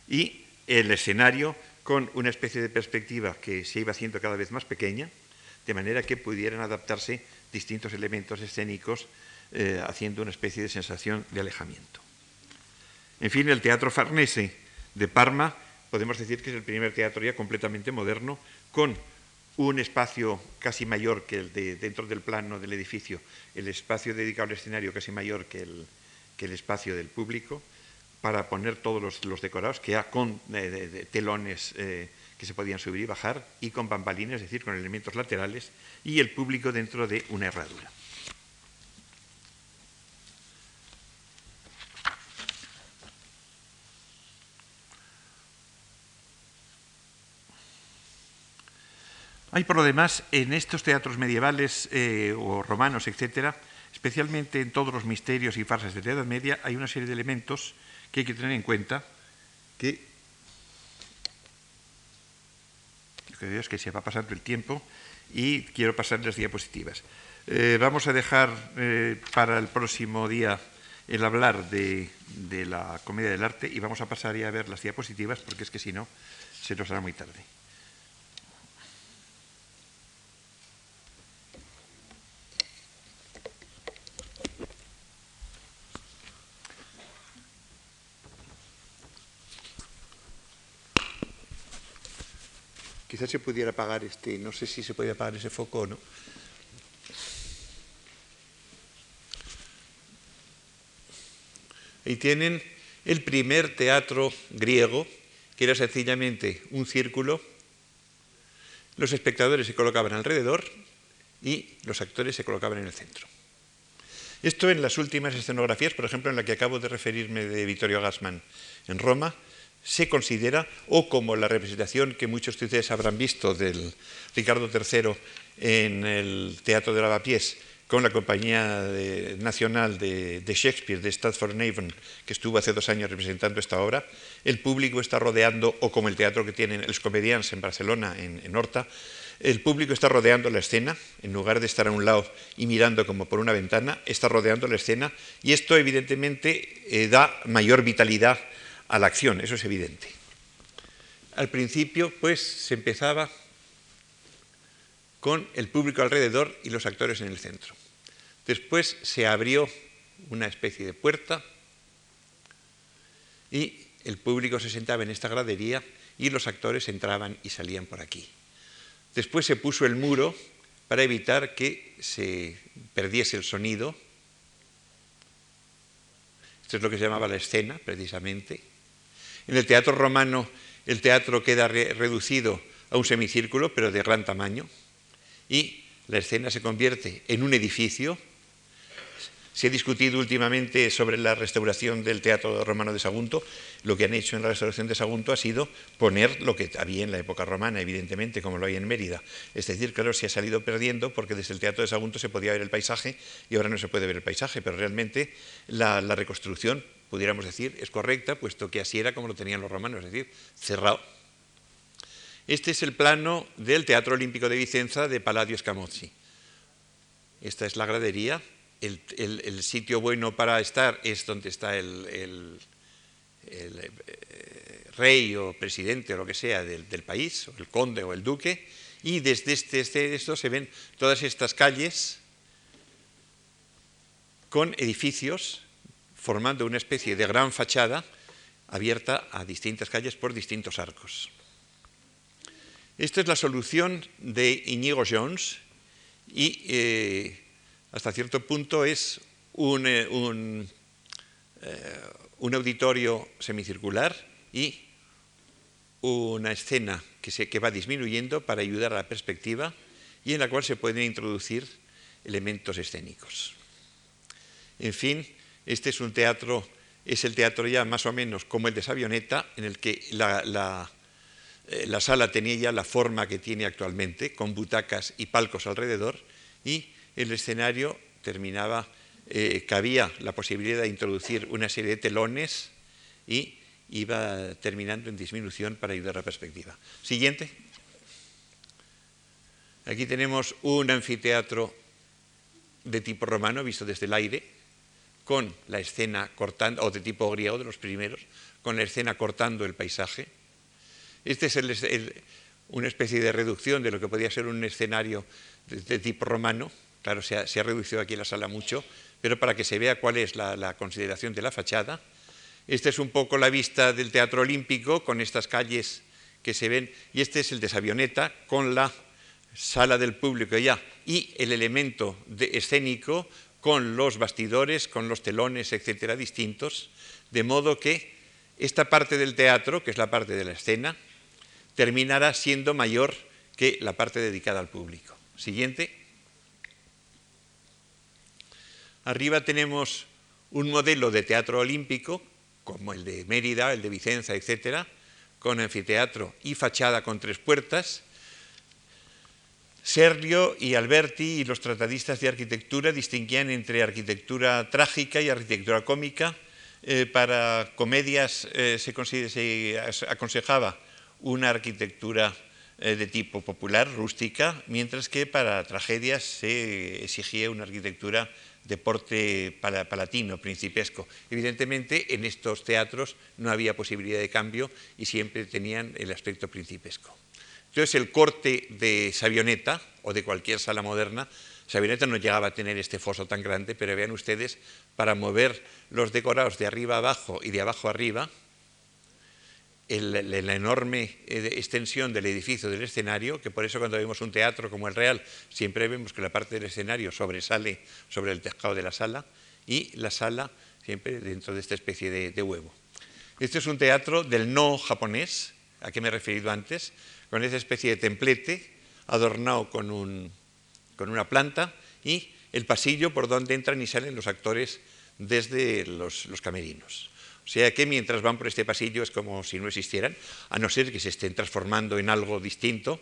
y el escenario con una especie de perspectiva que se iba haciendo cada vez más pequeña, de manera que pudieran adaptarse distintos elementos escénicos eh, haciendo una especie de sensación de alejamiento. En fin, el Teatro Farnese de Parma podemos decir que es el primer teatro ya completamente moderno, con un espacio casi mayor que el de dentro del plano del edificio, el espacio dedicado al escenario casi mayor que el, que el espacio del público, para poner todos los, decorados, que ya con eh, telones eh, que se podían subir y bajar, y con bambalines, es decir, con elementos laterales, y el público dentro de una herradura. Hay por lo demás en estos teatros medievales eh, o romanos, etcétera, especialmente en todos los misterios y farsas de la Edad Media, hay una serie de elementos que hay que tener en cuenta que lo que es que se va pasando el tiempo y quiero pasar las diapositivas. Eh, vamos a dejar eh, para el próximo día el hablar de, de la comedia del arte y vamos a pasar ya a ver las diapositivas porque es que si no se nos hará muy tarde. Quizás se pudiera apagar este, no sé si se puede apagar ese foco o no. Ahí tienen el primer teatro griego, que era sencillamente un círculo. Los espectadores se colocaban alrededor y los actores se colocaban en el centro. Esto en las últimas escenografías, por ejemplo, en la que acabo de referirme de Vittorio Gassman en Roma, se considera, o como la representación que muchos de ustedes habrán visto del Ricardo III en el Teatro de Lavapiés, con la Compañía Nacional de, Shakespeare de Stratford-Avon, que estuvo hace dos años representando esta obra, el público está rodeando, o como el teatro que tienen los comedians en Barcelona, en, Horta, el público está rodeando la escena, en lugar de estar a un lado y mirando como por una ventana, está rodeando la escena, y esto evidentemente eh, da mayor vitalidad a la acción, eso es evidente. Al principio, pues, se empezaba con el público alrededor y los actores en el centro. Después se abrió una especie de puerta y el público se sentaba en esta gradería y los actores entraban y salían por aquí. Después se puso el muro para evitar que se perdiese el sonido. Esto es lo que se llamaba la escena, precisamente. En el teatro romano el teatro queda reducido a un semicírculo, pero de gran tamaño, y la escena se convierte en un edificio. Se ha discutido últimamente sobre la restauración del Teatro Romano de Sagunto. Lo que han hecho en la restauración de Sagunto ha sido poner lo que había en la época romana, evidentemente, como lo hay en Mérida. Es decir, claro, se ha salido perdiendo porque desde el Teatro de Sagunto se podía ver el paisaje y ahora no se puede ver el paisaje, pero realmente la, la reconstrucción, pudiéramos decir, es correcta, puesto que así era como lo tenían los romanos, es decir, cerrado. Este es el plano del Teatro Olímpico de Vicenza de Palladio Scamozzi. Esta es la gradería el, sitio bueno para estar es donde está el, eh, rey o presidente o lo que sea del, país, o el conde o el duque, y desde este, este, esto se ven todas estas calles con edificios formando una especie de gran fachada abierta a distintas calles por distintos arcos. Esta es la solución de Inigo Jones y eh, hasta cierto punto es un, eh, eh, un, auditorio semicircular y una escena que, se, que va disminuyendo para ayudar a la perspectiva y en la cual se pueden introducir elementos escénicos. En fin, este es un teatro, es el teatro ya más o menos como el de Savioneta, en el que eh, la sala tenía ya la forma que tiene actualmente, con butacas y palcos alrededor, y el escenario terminaba, eh, cabía la posibilidad de introducir una serie de telones y iba terminando en disminución para ayudar a la perspectiva. Siguiente. Aquí tenemos un anfiteatro de tipo romano visto desde el aire, con la escena cortando, o de tipo griego de los primeros, con la escena cortando el paisaje. Este es una especie de reducción de lo que podía ser un escenario de tipo romano, Claro, se ha, reducido aquí la sala mucho, pero para que se vea cuál es la, consideración de la fachada. Esta es un poco la vista del Teatro Olímpico con estas calles que se ven, y este es el de Savioneta con la sala del público ya y el elemento escénico con los bastidores, con los telones, etcétera, distintos, de modo que esta parte del teatro, que es la parte de la escena, terminará siendo mayor que la parte dedicada al público. Siguiente. Arriba tenemos un modelo de teatro olímpico, como el de Mérida, el de Vicenza, etcétera, con anfiteatro y fachada con tres puertas. Sergio y Alberti y los tratadistas de arquitectura distinguían entre arquitectura trágica y arquitectura cómica. Eh, para comedias eh, se, se, aconsejaba una arquitectura eh, de tipo popular, rústica, mientras que para tragedias se exigía una arquitectura deporte palatino, principesco. Evidentemente, en estos teatros no había posibilidad de cambio y siempre tenían el aspecto principesco. Entonces, el corte de Savioneta o de cualquier sala moderna, Savioneta no llegaba a tener este foso tan grande, pero vean ustedes, para mover los decorados de arriba abajo y de abajo arriba, la enorme eh, extensión del edificio del escenario, que por eso cuando vemos un teatro como el Real siempre vemos que la parte del escenario sobresale sobre el tejado de la sala y la sala siempre dentro de esta especie de, huevo. Este es un teatro del no japonés, a que me he referido antes, con esa especie de templete adornado con, una planta y el pasillo por donde entran y salen los actores desde los camerinos. O sea que mientras van por este pasillo es como si no existieran, a no ser que se estén transformando en algo distinto,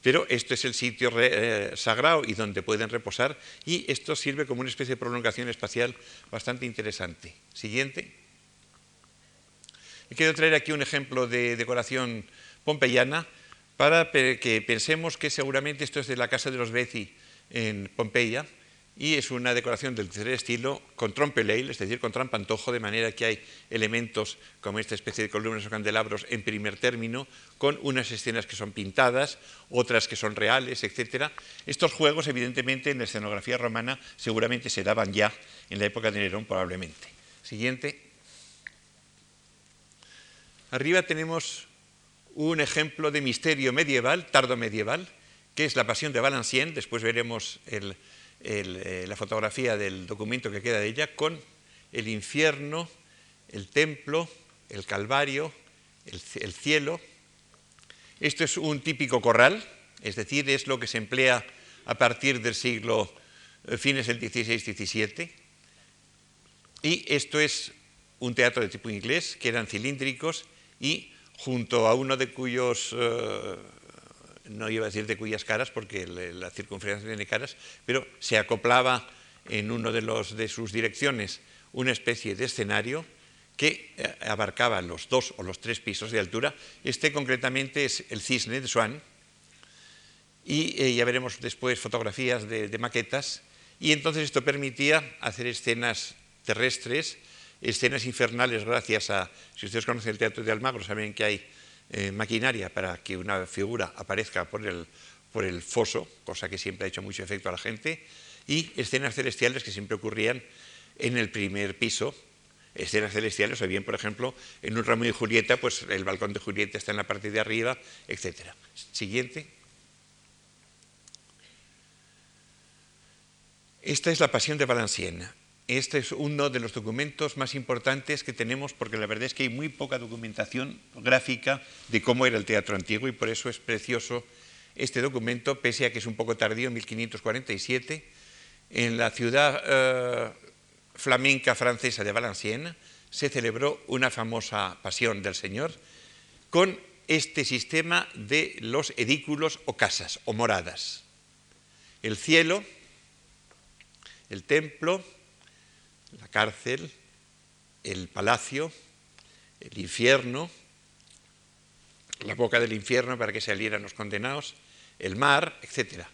pero esto es el sitio eh, sagrado y donde pueden reposar y esto sirve como una especie de prolongación espacial bastante interesante. Siguiente. Querido traer aquí un ejemplo de decoración pompeyana para que pensemos que seguramente esto es de la casa de los Bezi en Pompeya, y es una decoración del tercer estilo con trompeleil, es decir, con trampantojo, de manera que hay elementos como esta especie de columnas o candelabros en primer término, con unas escenas que son pintadas, otras que son reales, etc. Estos juegos, evidentemente, en la escenografía romana seguramente se daban ya en la época de Nerón, probablemente. Siguiente. Arriba tenemos un ejemplo de misterio medieval, tardo medieval, que es la Pasión de Valenciennes, después veremos el eh, la fotografía del documento que queda de ella con el infierno, el templo, el calvario, el, cielo. Esto es un típico corral, es decir, es lo que se emplea a partir del siglo, eh, fines del XVI-XVII. Y esto es un teatro de tipo inglés, que eran cilíndricos y junto a uno de cuyos, eh, no iba a decir de cuyas caras, porque la circunferencia tiene caras, pero se acoplaba en uno de, los, de sus direcciones una especie de escenario que eh, abarcaba los dos o los tres pisos de altura. Este concretamente es el cisne de Swan, y eh, ya veremos después fotografías de, maquetas, y entonces esto permitía hacer escenas terrestres, escenas infernales gracias a, si ustedes conocen el teatro de Almagro, saben que hay eh, maquinaria para que una figura aparezca por el, por el foso, cosa que siempre ha hecho mucho efecto a la gente, y escenas celestiales que siempre ocurrían en el primer piso, escenas celestiales, o bien, por ejemplo, en un ramo de Julieta, pues el balcón de Julieta está en la parte de arriba, etc. Siguiente. Esta es la Pasión de Valenciennes. Este es uno de los documentos más importantes que tenemos porque la verdad es que hay muy poca documentación gráfica de cómo era el teatro antiguo y por eso es precioso este documento, pese a que es un poco tardío, en 1547, en la ciudad eh, flamenca francesa de Valenciennes se celebró una famosa pasión del Señor con este sistema de los edículos o casas o moradas. El cielo, el templo, la cárcel, el palacio, el infierno, la boca del infierno para que salieran los condenados, el mar, etcétera.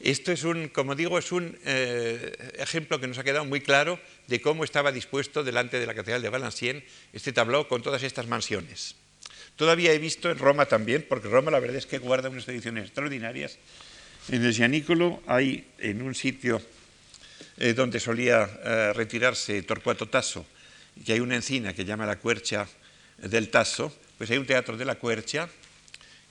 Esto es un, como digo, es un eh, ejemplo que nos ha quedado muy claro de cómo estaba dispuesto delante de la Catedral de Valenciennes este tablao con todas estas mansiones. Todavía he visto en Roma también, porque Roma la verdad es que guarda unas ediciones extraordinarias. En el Gianicolo hay en un sitio eh, donde solía eh, retirarse Torcuato Tasso, que hay una encina que llama la Cuercha del Tasso, pues hay un teatro de la Cuercha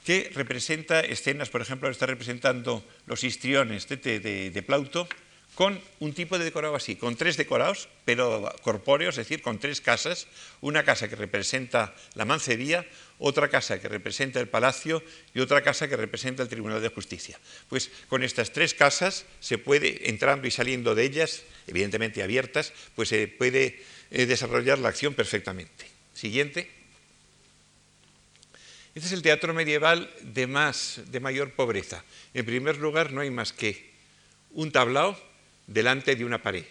que representa escenas, por ejemplo, está representando los histriones de, Plauto, con un tipo de decorado así, con tres decorados, pero corpóreos, es decir, con tres casas, una casa que representa la mancería, otra casa que representa el palacio y otra casa que representa el Tribunal de Justicia. Pues con estas tres casas se puede, entrando y saliendo de ellas, evidentemente abiertas, pues se puede eh, desarrollar la acción perfectamente. Siguiente. Este es el teatro medieval de, más, de mayor pobreza. En primer lugar, no hay más que un tablao delante de una pared.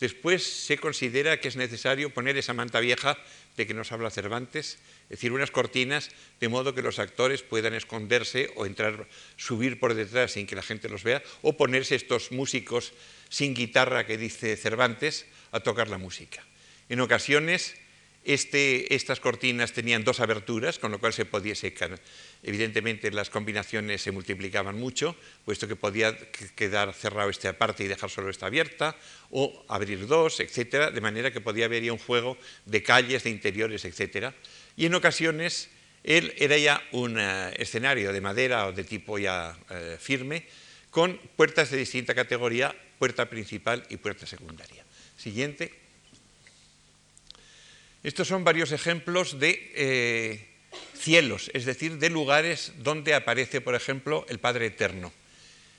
Después se considera que es necesario poner esa manta vieja de que nos habla Cervantes, es decir, unas cortinas de modo que los actores puedan esconderse o entrar, subir por detrás sin que la gente los vea, o ponerse estos músicos sin guitarra que dice Cervantes a tocar la música. En ocasiones este, estas cortinas tenían dos aberturas, con lo cual se podía secar. Evidentemente las combinaciones se multiplicaban mucho, puesto que podía quedar cerrado esta parte y dejar solo esta abierta, o abrir dos, etcétera, de manera que podía haber ya un juego de calles, de interiores, etcétera. Y en ocasiones él era ya un eh, escenario de madera o de tipo ya eh, firme, con puertas de distinta categoría, puerta principal y puerta secundaria. Siguiente. Estos son varios ejemplos de eh, cielos, es decir, de lugares donde aparece, por ejemplo, el Padre Eterno.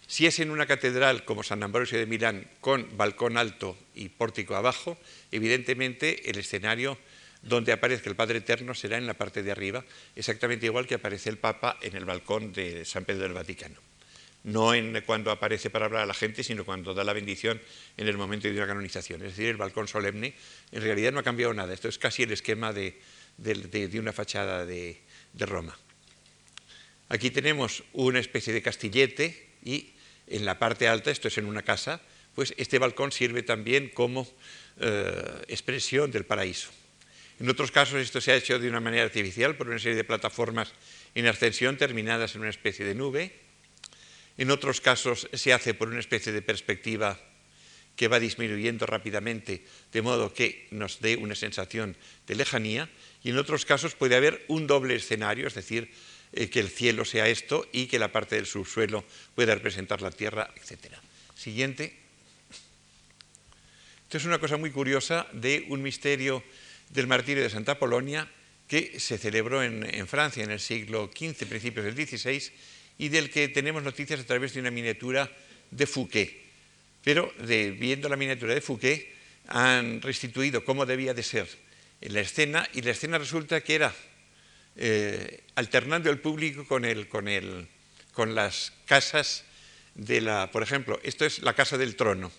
Si es en una catedral como San Ambrosio de Milán con balcón alto y pórtico abajo, evidentemente el escenario donde aparezca el Padre Eterno será en la parte de arriba, exactamente igual que aparece el Papa en el balcón de San Pedro del Vaticano no en cuando aparece para hablar a la gente, sino cuando da la bendición en el momento de una canonización. Es decir, el balcón solemne en realidad no ha cambiado nada. Esto es casi el esquema de, una fachada de, Roma. Aquí tenemos una especie de castillete y en la parte alta, esto es en una casa, pues este balcón sirve también como eh, expresión del paraíso. En otros casos esto se ha hecho de una manera artificial por una serie de plataformas en ascensión terminadas en una especie de nube en otros casos se hace por una especie de perspectiva que va disminuyendo rápidamente, de modo que nos dé una sensación de lejanía, y en otros casos puede haber un doble escenario, es decir, eh, que el cielo sea esto y que la parte del subsuelo pueda representar la tierra, etc. Siguiente. Esto es una cosa muy curiosa de un misterio del martirio de Santa Polonia que se celebró en, en Francia en el siglo XV, principios del XVI, y del que tenemos noticias a través de una miniatura de Fouquet. Pero viendo la miniatura de Fouquet, han restituido cómo debía de ser la escena y la escena resulta que era eh, alternando el público con, el, con, el, con las casas de la, por ejemplo, esto es la casa del trono.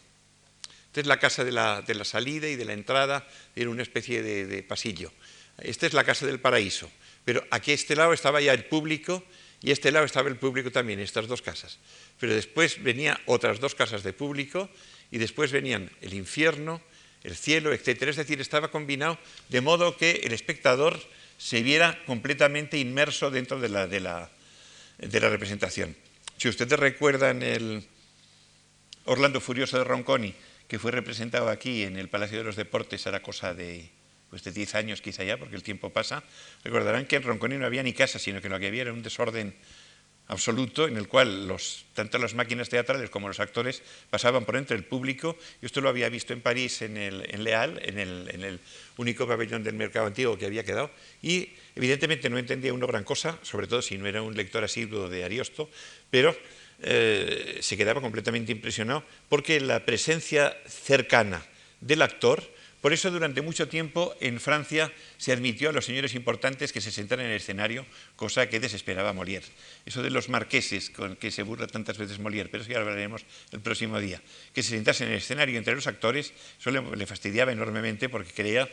Esta es la casa de la, de la salida y de la entrada, era una especie de, pasillo. Esta es la casa del paraíso. Pero aquí este lado estaba ya el público y este lado estaba el público también, estas dos casas. Pero después venían otras dos casas de público y después venían el infierno, el cielo, etc. Es decir, estaba combinado de modo que el espectador se viera completamente inmerso dentro de la, de la representación. Si ustedes recuerdan el Orlando Furioso de Ronconi, que fue representado aquí en el Palacio de los Deportes, era cosa de, pues de 10 años quizá ya, porque el tiempo pasa, recordarán que en Ronconi no había ni casa, sino que lo que había era un desorden absoluto en el cual tanto las máquinas teatrales como los actores pasaban por entre el público. Yo esto lo había visto en París, en, el, en Leal, en el, en el, único pabellón del mercado antiguo que había quedado, y evidentemente no entendía uno gran cosa, sobre todo si no era un lector asiduo de Ariosto, pero eh, se quedaba completamente impresionado porque la presencia cercana del actor por eso durante mucho tiempo en Francia se admitió a los señores importantes que se sentaran en el escenario, cosa que desesperaba Molière. Eso de los marqueses, con que se burla tantas veces Molière, pero eso ya lo hablaremos el próximo día, que se sentasen en el escenario entre los actores, eso le, fastidiaba enormemente porque creía,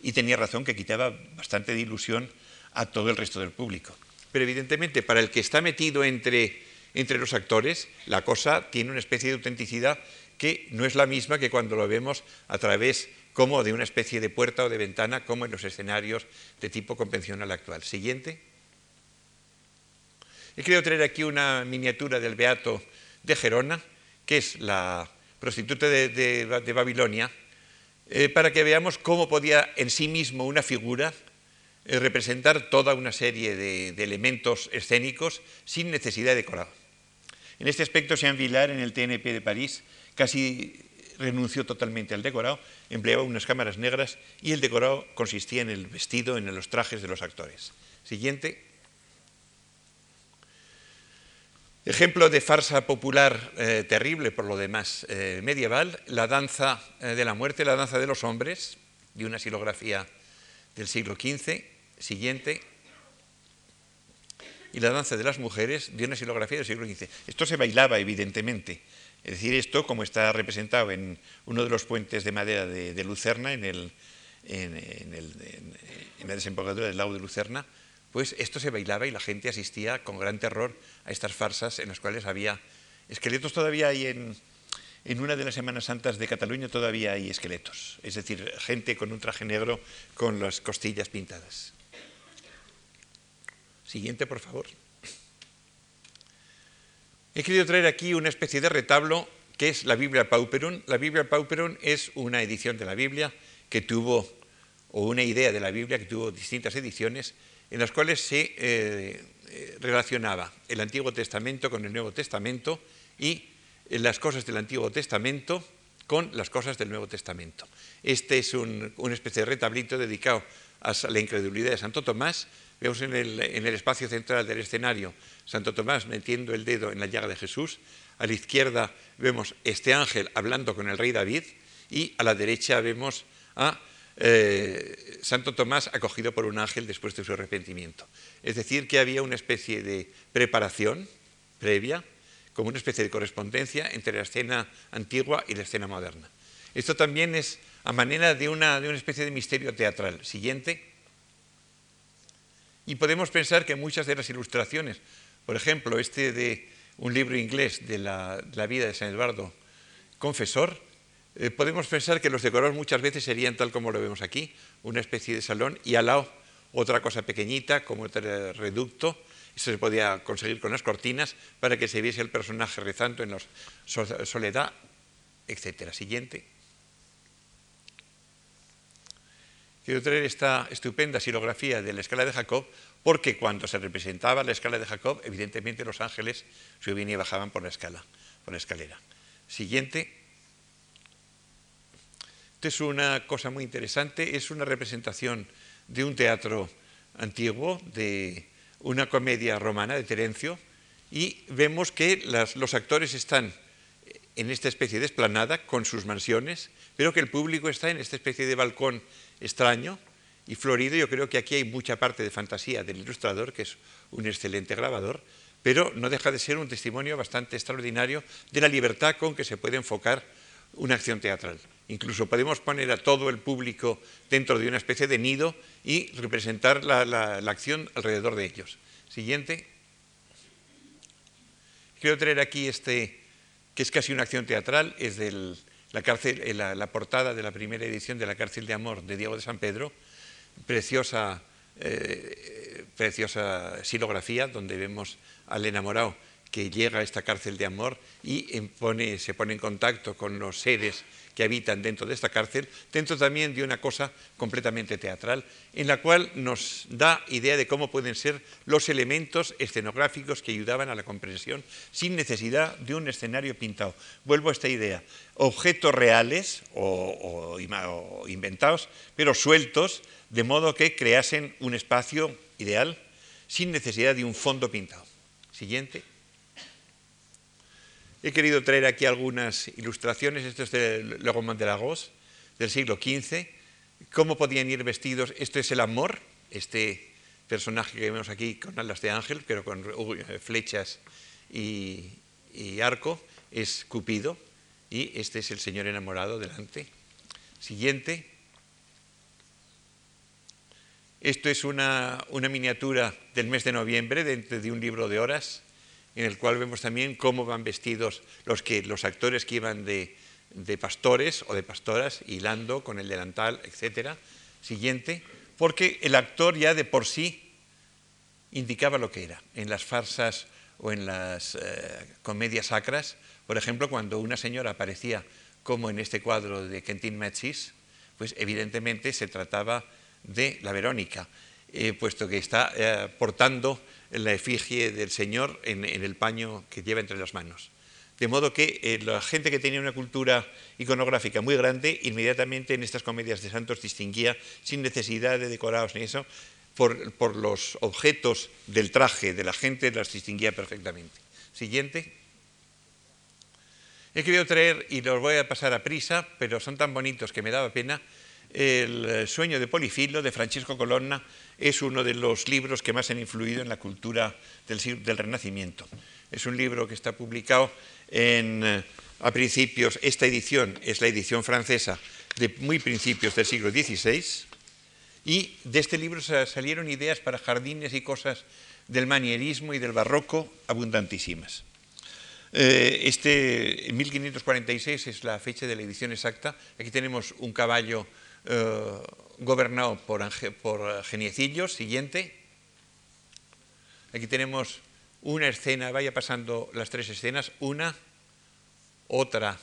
y tenía razón, que quitaba bastante de ilusión a todo el resto del público. Pero evidentemente para el que está metido entre, entre los actores, la cosa tiene una especie de autenticidad que no es la misma que cuando lo vemos a través como de una especie de puerta o de ventana, como en los escenarios de tipo convencional actual. Siguiente. He querido traer aquí una miniatura del Beato de Gerona, que es la prostituta de, Babilonia, eh, para que veamos cómo podía en sí mismo una figura eh, representar toda una serie de, elementos escénicos sin necesidad de decorar. En este aspecto, Jean Villard, en el TNP de París, casi renunció totalmente al decorado, empleaba unas cámaras negras y el decorado consistía en el vestido, en los trajes de los actores. Siguiente. Ejemplo de farsa popular eh, terrible, por lo demás, eh, medieval, la danza eh, de la muerte, la danza de los hombres, de una silografía del siglo XV. Siguiente. Y la danza de las mujeres, de una silografía del siglo XV. Esto se bailaba, evidentemente. Es decir, esto, como está representado en uno de los puentes de madera de, Lucerna, en, el, en, la desembocadura del lago de Lucerna, pues esto se bailaba y la gente asistía con gran terror a estas farsas en las cuales había esqueletos todavía hay en, en una de las Semanas Santas de Cataluña todavía hay esqueletos, es decir, gente con un traje negro con las costillas pintadas. Siguiente, por favor. He querido traer aquí una especie de retablo que es la Biblia Pauperum. La Biblia Pauperum es una edición de la Biblia que tuvo, o una idea de la Biblia que tuvo distintas ediciones, en las cuales se eh, eh, relacionaba el Antiguo Testamento con el Nuevo Testamento y las cosas del Antiguo Testamento con las cosas del Nuevo Testamento. Este es un, una especie de retablito dedicado a la incredulidad de Santo Tomás, Vemos en el, espacio central del escenario Santo Tomás metiendo el dedo en la llaga de Jesús. A la izquierda vemos este ángel hablando con el rey David y a la derecha vemos a eh, Santo Tomás acogido por un ángel después de su arrepentimiento. Es decir, que había una especie de preparación previa, como una especie de correspondencia entre la escena antigua y la escena moderna. Esto también es a manera de una, de una especie de misterio teatral. Siguiente. Y podemos pensar que muchas de las ilustraciones, por ejemplo, este de un libro inglés de la, vida de San Eduardo Confesor, eh, podemos pensar que los decorados muchas veces serían tal como lo vemos aquí, una especie de salón y al lado otra cosa pequeñita como el reducto. Eso se podía conseguir con las cortinas para que se viese el personaje rezando en la soledad, etc. Siguiente. Quiero traer esta estupenda silografía de la escala de Jacob, porque cuando se representaba la escala de Jacob, evidentemente los ángeles subían y bajaban por la escala, por la escalera. Siguiente. Esto es una cosa muy interesante, es una representación de un teatro antiguo, de una comedia romana de Terencio, y vemos que los actores están en esta especie de esplanada con sus mansiones, pero que el público está en esta especie de balcón extraño y florido. Yo creo que aquí hay mucha parte de fantasía del ilustrador, que es un excelente grabador, pero no deja de ser un testimonio bastante extraordinario de la libertad con que se puede enfocar una acción teatral. Incluso podemos poner a todo el público dentro de una especie de nido y representar la, acción alrededor de ellos. Siguiente. Quiero traer aquí este, que es casi una acción teatral, es de la, cárcel, eh, la, portada de la primera edición de La cárcel de amor de Diego de San Pedro, preciosa, eh, preciosa silografía donde vemos al enamorado que llega a esta cárcel de amor y se pone en contacto con los seres que habitan dentro de esta cárcel, dentro también de una cosa completamente teatral, en la cual nos da idea de cómo pueden ser los elementos escenográficos que ayudaban a la comprensión sin necesidad de un escenario pintado. Vuelvo a esta idea, objetos reales o, inventados, pero sueltos, de modo que creasen un espacio ideal sin necesidad de un fondo pintado. Siguiente. He querido traer aquí algunas ilustraciones. Esto es de Le Roman de Lagos, del siglo XV. ¿Cómo podían ir vestidos? Esto es el amor, este personaje que vemos aquí con alas de ángel, pero con eh, flechas y, y arco, es Cupido. Y este es el señor enamorado delante. Siguiente. Esto es una, miniatura del mes de noviembre dentro de un libro de horas, en el cual vemos también cómo van vestidos los, que, los actores que iban de, pastores o de pastoras, hilando con el delantal, etc. Siguiente, porque el actor ya de por sí indicaba lo que era. En las farsas o en las eh, comedias sacras, por ejemplo, cuando una señora aparecía como en este cuadro de Quentin Metzis, pues evidentemente se trataba de la Verónica, eh, puesto que está eh, portando la efigie del Señor en, el paño que lleva entre las manos. De modo que eh, la gente que tenía una cultura iconográfica muy grande, inmediatamente en estas comedias de santos distinguía, sin necesidad de decorados ni eso, por, por los objetos del traje de la gente, las distinguía perfectamente. Siguiente. He querido traer, y los voy a pasar a prisa, pero son tan bonitos que me daba pena, el sueño de Polifilo de Francisco Colonna es uno de los libros que más han influido en la cultura del, Renacimiento. Es un libro que está publicado eh, a principios, esta edición es la edición francesa de muy principios del siglo XVI, y de este libro salieron ideas para jardines y cosas del manierismo y del barroco abundantísimas. Eh, este 1546 es la fecha de la edición exacta. Aquí tenemos un caballo eh, gobernado por, por Geniecillos. Siguiente. Aquí tenemos una escena, vaya pasando las tres escenas, una, otra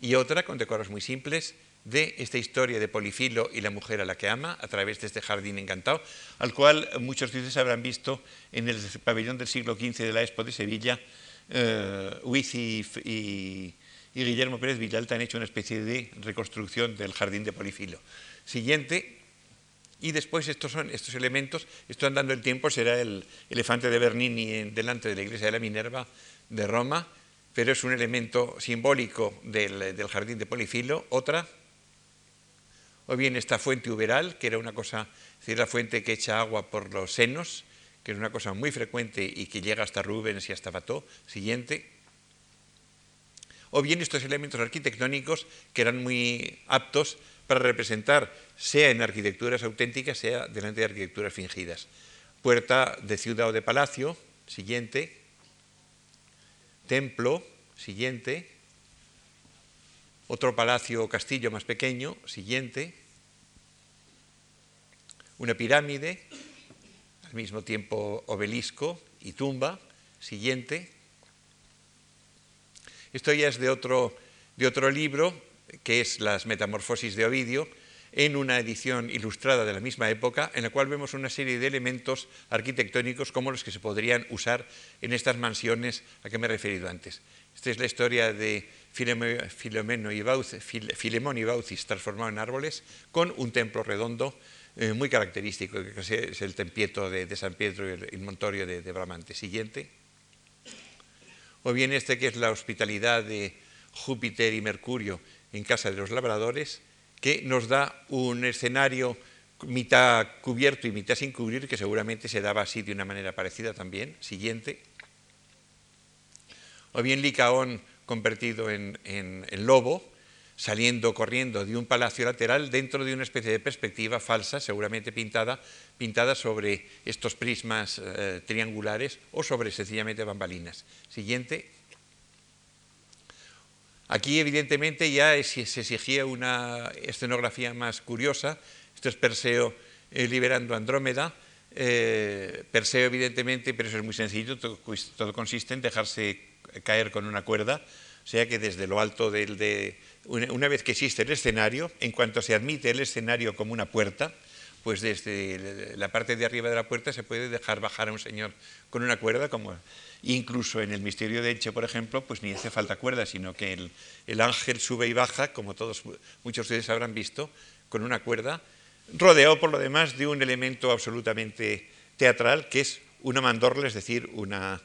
y otra, con decoros muy simples, de esta historia de Polifilo y la mujer a la que ama, a través de este jardín encantado, al cual muchos de ustedes habrán visto en el pabellón del siglo XV de la Expo de Sevilla, eh, y y Guillermo Pérez Villalta han hecho una especie de reconstrucción del jardín de Polifilo. Siguiente, y después estos son estos elementos, esto andando el tiempo será el elefante de Bernini delante de la iglesia de la Minerva de Roma, pero es un elemento simbólico del, jardín de Polifilo. Otra, o bien esta fuente uberal, que era una cosa, es decir, la fuente que echa agua por los senos, que es una cosa muy frecuente y que llega hasta Rubens y hasta Bató. Siguiente o bien estos elementos arquitectónicos que eran muy aptos para representar, sea en arquitecturas auténticas, sea delante de arquitecturas fingidas. Puerta de ciudad o de palacio, siguiente. Templo, siguiente. Otro palacio o castillo más pequeño, siguiente. Una pirámide, al mismo tiempo obelisco y tumba, siguiente esto ya es de otro, de otro libro, que es Las Metamorfosis de Ovidio, en una edición ilustrada de la misma época, en la cual vemos una serie de elementos arquitectónicos como los que se podrían usar en estas mansiones a que me he referido antes. Esta es la historia de Filemón y Baucis transformado en árboles, con un templo redondo eh, muy característico, que es el tempieto de, San Pedro y el, Montorio de, de Bramante. Siguiente. O bien este que es la hospitalidad de Júpiter y Mercurio en casa de los labradores, que nos da un escenario mitad cubierto y mitad sin cubrir, que seguramente se daba así de una manera parecida también. Siguiente. O bien Licaón convertido en, lobo, saliendo corriendo de un palacio lateral dentro de una especie de perspectiva falsa, seguramente pintada, pintada sobre estos prismas eh, triangulares o sobre sencillamente bambalinas. Siguiente. Aquí evidentemente ya se exigía una escenografía más curiosa. Esto es Perseo eh, liberando Andrómeda. Eh, Perseo evidentemente, pero eso es muy sencillo, todo, consiste en dejarse caer con una cuerda, o sea que desde lo alto del, de, una, vez que existe el escenario, en cuanto se admite el escenario como una puerta, pues desde la parte de arriba de la puerta se puede dejar bajar a un señor con una cuerda, como Incluso en el misterio de Elche, por ejemplo, pues ni hace falta cuerda, sino que el, ángel sube y baja, como todos muchos de ustedes habrán visto, con una cuerda, rodeado por lo demás de un elemento absolutamente teatral, que es una mandorla, es decir, una,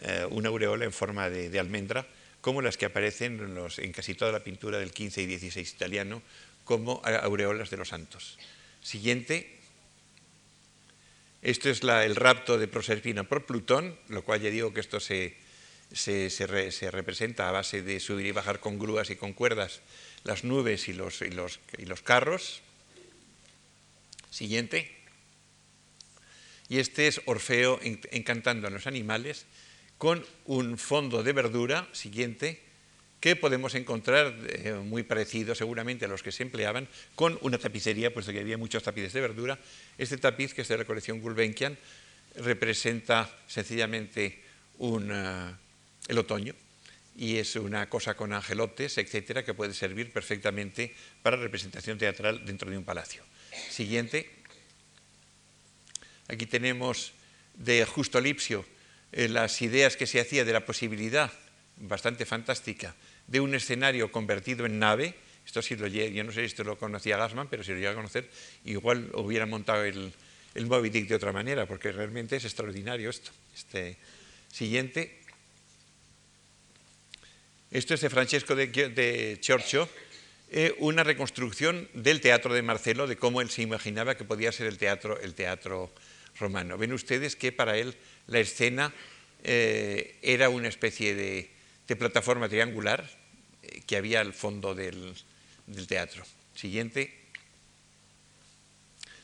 eh, aureola en forma de, almendra, como las que aparecen en, casi toda la pintura del 15 y 16 italiano, como aureolas de los santos. Siguiente. Esto es el rapto de Proserpina por Plutón, lo cual ya digo que esto se, representa a base de subir y bajar con grúas y con cuerdas las nubes y los, carros. Siguiente. Y este es Orfeo encantando a los animales con un fondo de verdura. Siguiente que podemos encontrar eh, muy parecido seguramente a los que se empleaban con una tapicería, puesto que había muchos tapices de verdura. Este tapiz, que es de la colección Gulbenkian, representa sencillamente eh, el otoño y es una cosa con angelotes, etcétera, que puede servir perfectamente para representación teatral dentro de un palacio. Siguiente. Aquí tenemos de Justo Lipsio eh, las ideas que se hacía de la posibilidad bastante fantástica de un escenario convertido en nave. Esto sí lo yo no sé si esto lo conocía Gassman, pero si lo llega a conocer, igual hubiera montado el, el Moby Dick de otra manera, porque realmente es extraordinario esto. Este siguiente. Esto es de Francesco de, de Giorgio, eh, una reconstrucción del teatro de Marcelo, de cómo él se imaginaba que podía ser el teatro, el teatro romano. Ven ustedes que para él la escena eh, era una especie de, plataforma triangular eh, que había al fondo del, teatro. Siguiente.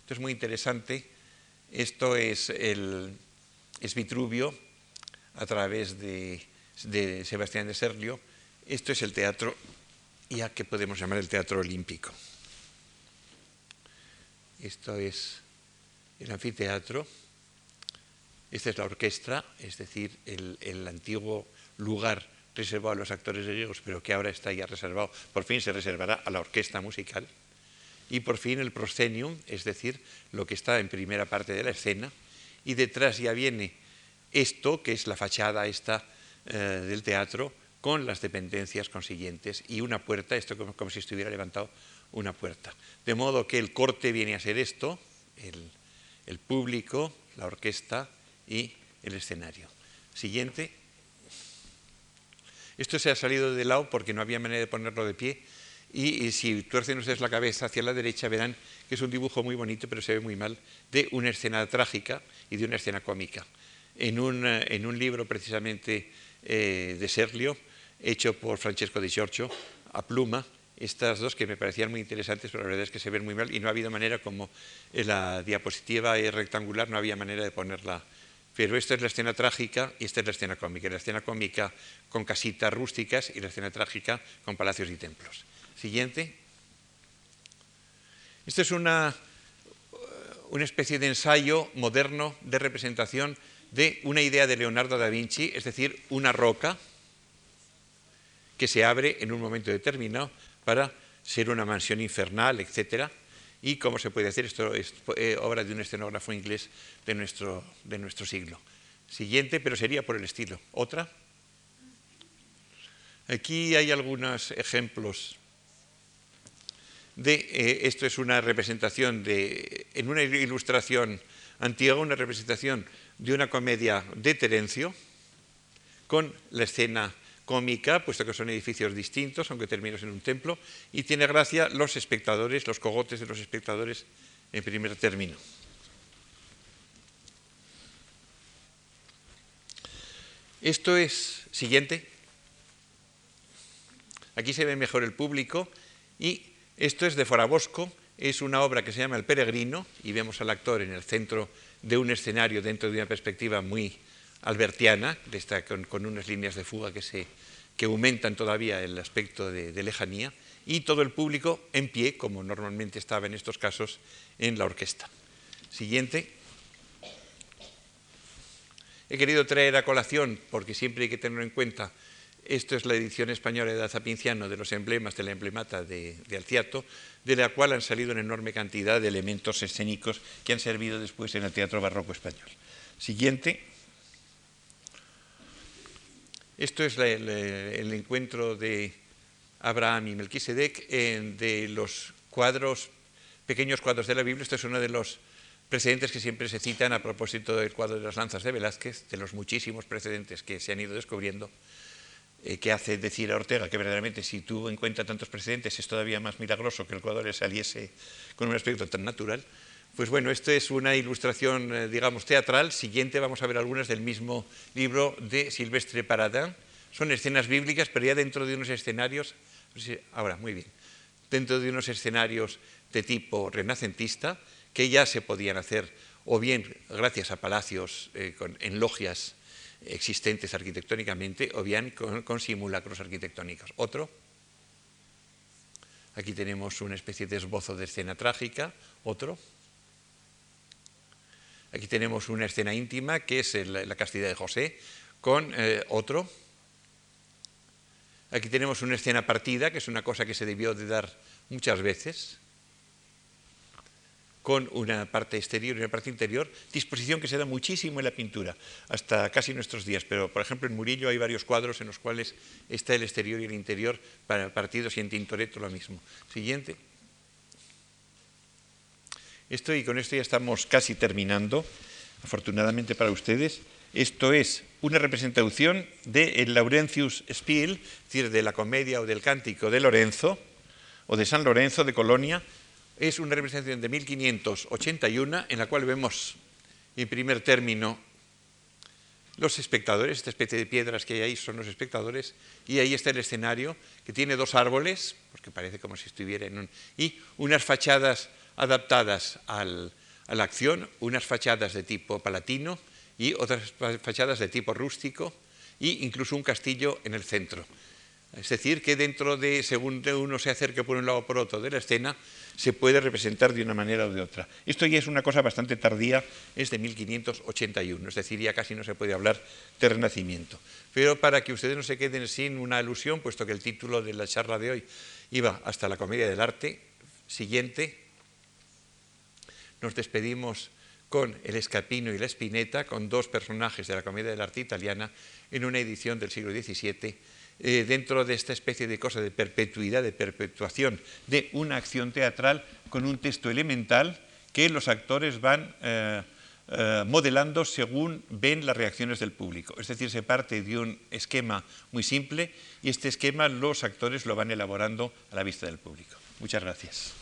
Esto es muy interesante. Esto es, el, Vitruvio a través de, de Sebastián de Serlio. Esto es el teatro, ya que podemos llamar el teatro olímpico. Esto es el anfiteatro. Esta es la orquesta, es decir, el, antiguo lugar reservado a los actores griegos, pero que ahora está ya reservado, por fin se reservará a la orquesta musical. Y por fin el proscenium, es decir, lo que está en primera parte de la escena, y detrás ya viene esto, que es la fachada esta eh, del teatro, con las dependencias consiguientes y una puerta, esto como, como, si estuviera levantado una puerta. De modo que el corte viene a ser esto, el público, la orquesta y el escenario. Siguiente. Esto se ha salido de lado porque no había manera de ponerlo de pie. Y, si tuercen ustedes la cabeza hacia la derecha, verán que es un dibujo muy bonito, pero se ve muy mal, de una escena trágica y de una escena cómica. En un, eh, libro precisamente eh, de Serlio, hecho por Francesco di Giorgio, a pluma, estas dos que me parecían muy interesantes, pero la verdad es que se ven muy mal y no ha habido manera, como en la diapositiva es rectangular, no había manera de ponerla pero esta es la escena trágica y esta es la escena cómica. La escena cómica con casitas rústicas y la escena trágica con palacios y templos. Siguiente. Esta es una, una especie de ensayo moderno de representación de una idea de Leonardo da Vinci, es decir, una roca que se abre en un momento determinado para ser una mansión infernal, etcétera, y cómo se puede hacer. Esto es eh, obra de un escenógrafo inglés de nuestro, de nuestro siglo. Siguiente, pero sería por el estilo. Otra. Aquí hay algunos ejemplos de, eh, esto es una representación de, en una ilustración antigua, una representación de una comedia de Terencio, con la escena cómica, puesto que son edificios distintos, aunque terminos en un templo, y tiene gracia los espectadores, los cogotes de los espectadores en primer término. Esto es siguiente. Aquí se ve mejor el público y esto es de Forabosco, es una obra que se llama El Peregrino y vemos al actor en el centro de un escenario dentro de una perspectiva muy albertiana, con, unas líneas de fuga que, se, que aumentan todavía el aspecto de, lejanía, y todo el público en pie, como normalmente estaba en estos casos en la orquesta. Siguiente. He querido traer a colación, porque siempre hay que tenerlo en cuenta, esto es la edición española de Azapinciano de los emblemas de la emblemata de, de, Alciato, de la cual han salido una enorme cantidad de elementos escénicos que han servido después en el teatro barroco español. Siguiente. Esto es el, encuentro de Abraham y Melquisedec de los cuadros, pequeños cuadros de la Biblia. Esto es uno de los precedentes que siempre se citan a propósito del cuadro de las lanzas de Velázquez, de los muchísimos precedentes que se han ido descubriendo, eh, que hace decir a Ortega que verdaderamente si tuvo en cuenta tantos precedentes es todavía más milagroso que el cuadro le saliese con un aspecto tan natural. Pues bueno, esto es una ilustración, eh, digamos, teatral. Siguiente vamos a ver algunas del mismo libro de Silvestre Paradin. Son escenas bíblicas, pero ya dentro de unos escenarios, ahora, muy bien, dentro de unos escenarios de tipo renacentista, que ya se podían hacer o bien gracias a palacios eh, en logias existentes arquitectónicamente o bien con, simulacros arquitectónicos. Otro. Aquí tenemos una especie de esbozo de escena trágica. Otro. Aquí tenemos una escena íntima que es la castidad de José con eh, otro. Aquí tenemos una escena partida, que es una cosa que se debió de dar muchas veces con una parte exterior y una parte interior, disposición que se da muchísimo en la pintura, hasta casi nuestros días. Pero, por ejemplo, en Murillo hay varios cuadros en los cuales está el exterior y el interior partidos y en Tintoretto lo mismo. Siguiente. Esto y con esto ya estamos casi terminando, afortunadamente para ustedes. Esto es una representación de el Laurentius Spiel, es decir, de la comedia o del cántico de Lorenzo, o de San Lorenzo de Colonia, es una representación de 1581 en la cual vemos en primer término los espectadores, esta especie de piedras que hay ahí son los espectadores, y ahí está el escenario, que tiene dos árboles, porque parece como si estuviera en un... y unas fachadas adaptadas a la acción, unas fachadas de tipo palatino y otras fachadas de tipo rústico, e incluso un castillo en el centro. Es decir, que dentro de, según uno se acerque por un lado o por otro de la escena, se puede representar de una manera o de otra. Esto ya es una cosa bastante tardía, es de 1581, es decir, ya casi no se puede hablar de renacimiento. Pero para que ustedes no se queden sin una alusión, puesto que el título de la charla de hoy iba hasta la comedia del arte, siguiente, nos despedimos con el Escapino y la Espineta, con dos personajes de la comedia del arte italiana, en una edición del siglo XVII eh, dentro de esta especie de cosa de perpetuidad, de perpetuación de una acción teatral con un texto elemental que los actores van eh, eh, modelando según ven las reacciones del público. Es decir, se parte de un esquema muy simple y este esquema los actores lo van elaborando a la vista del público. Muchas gracias.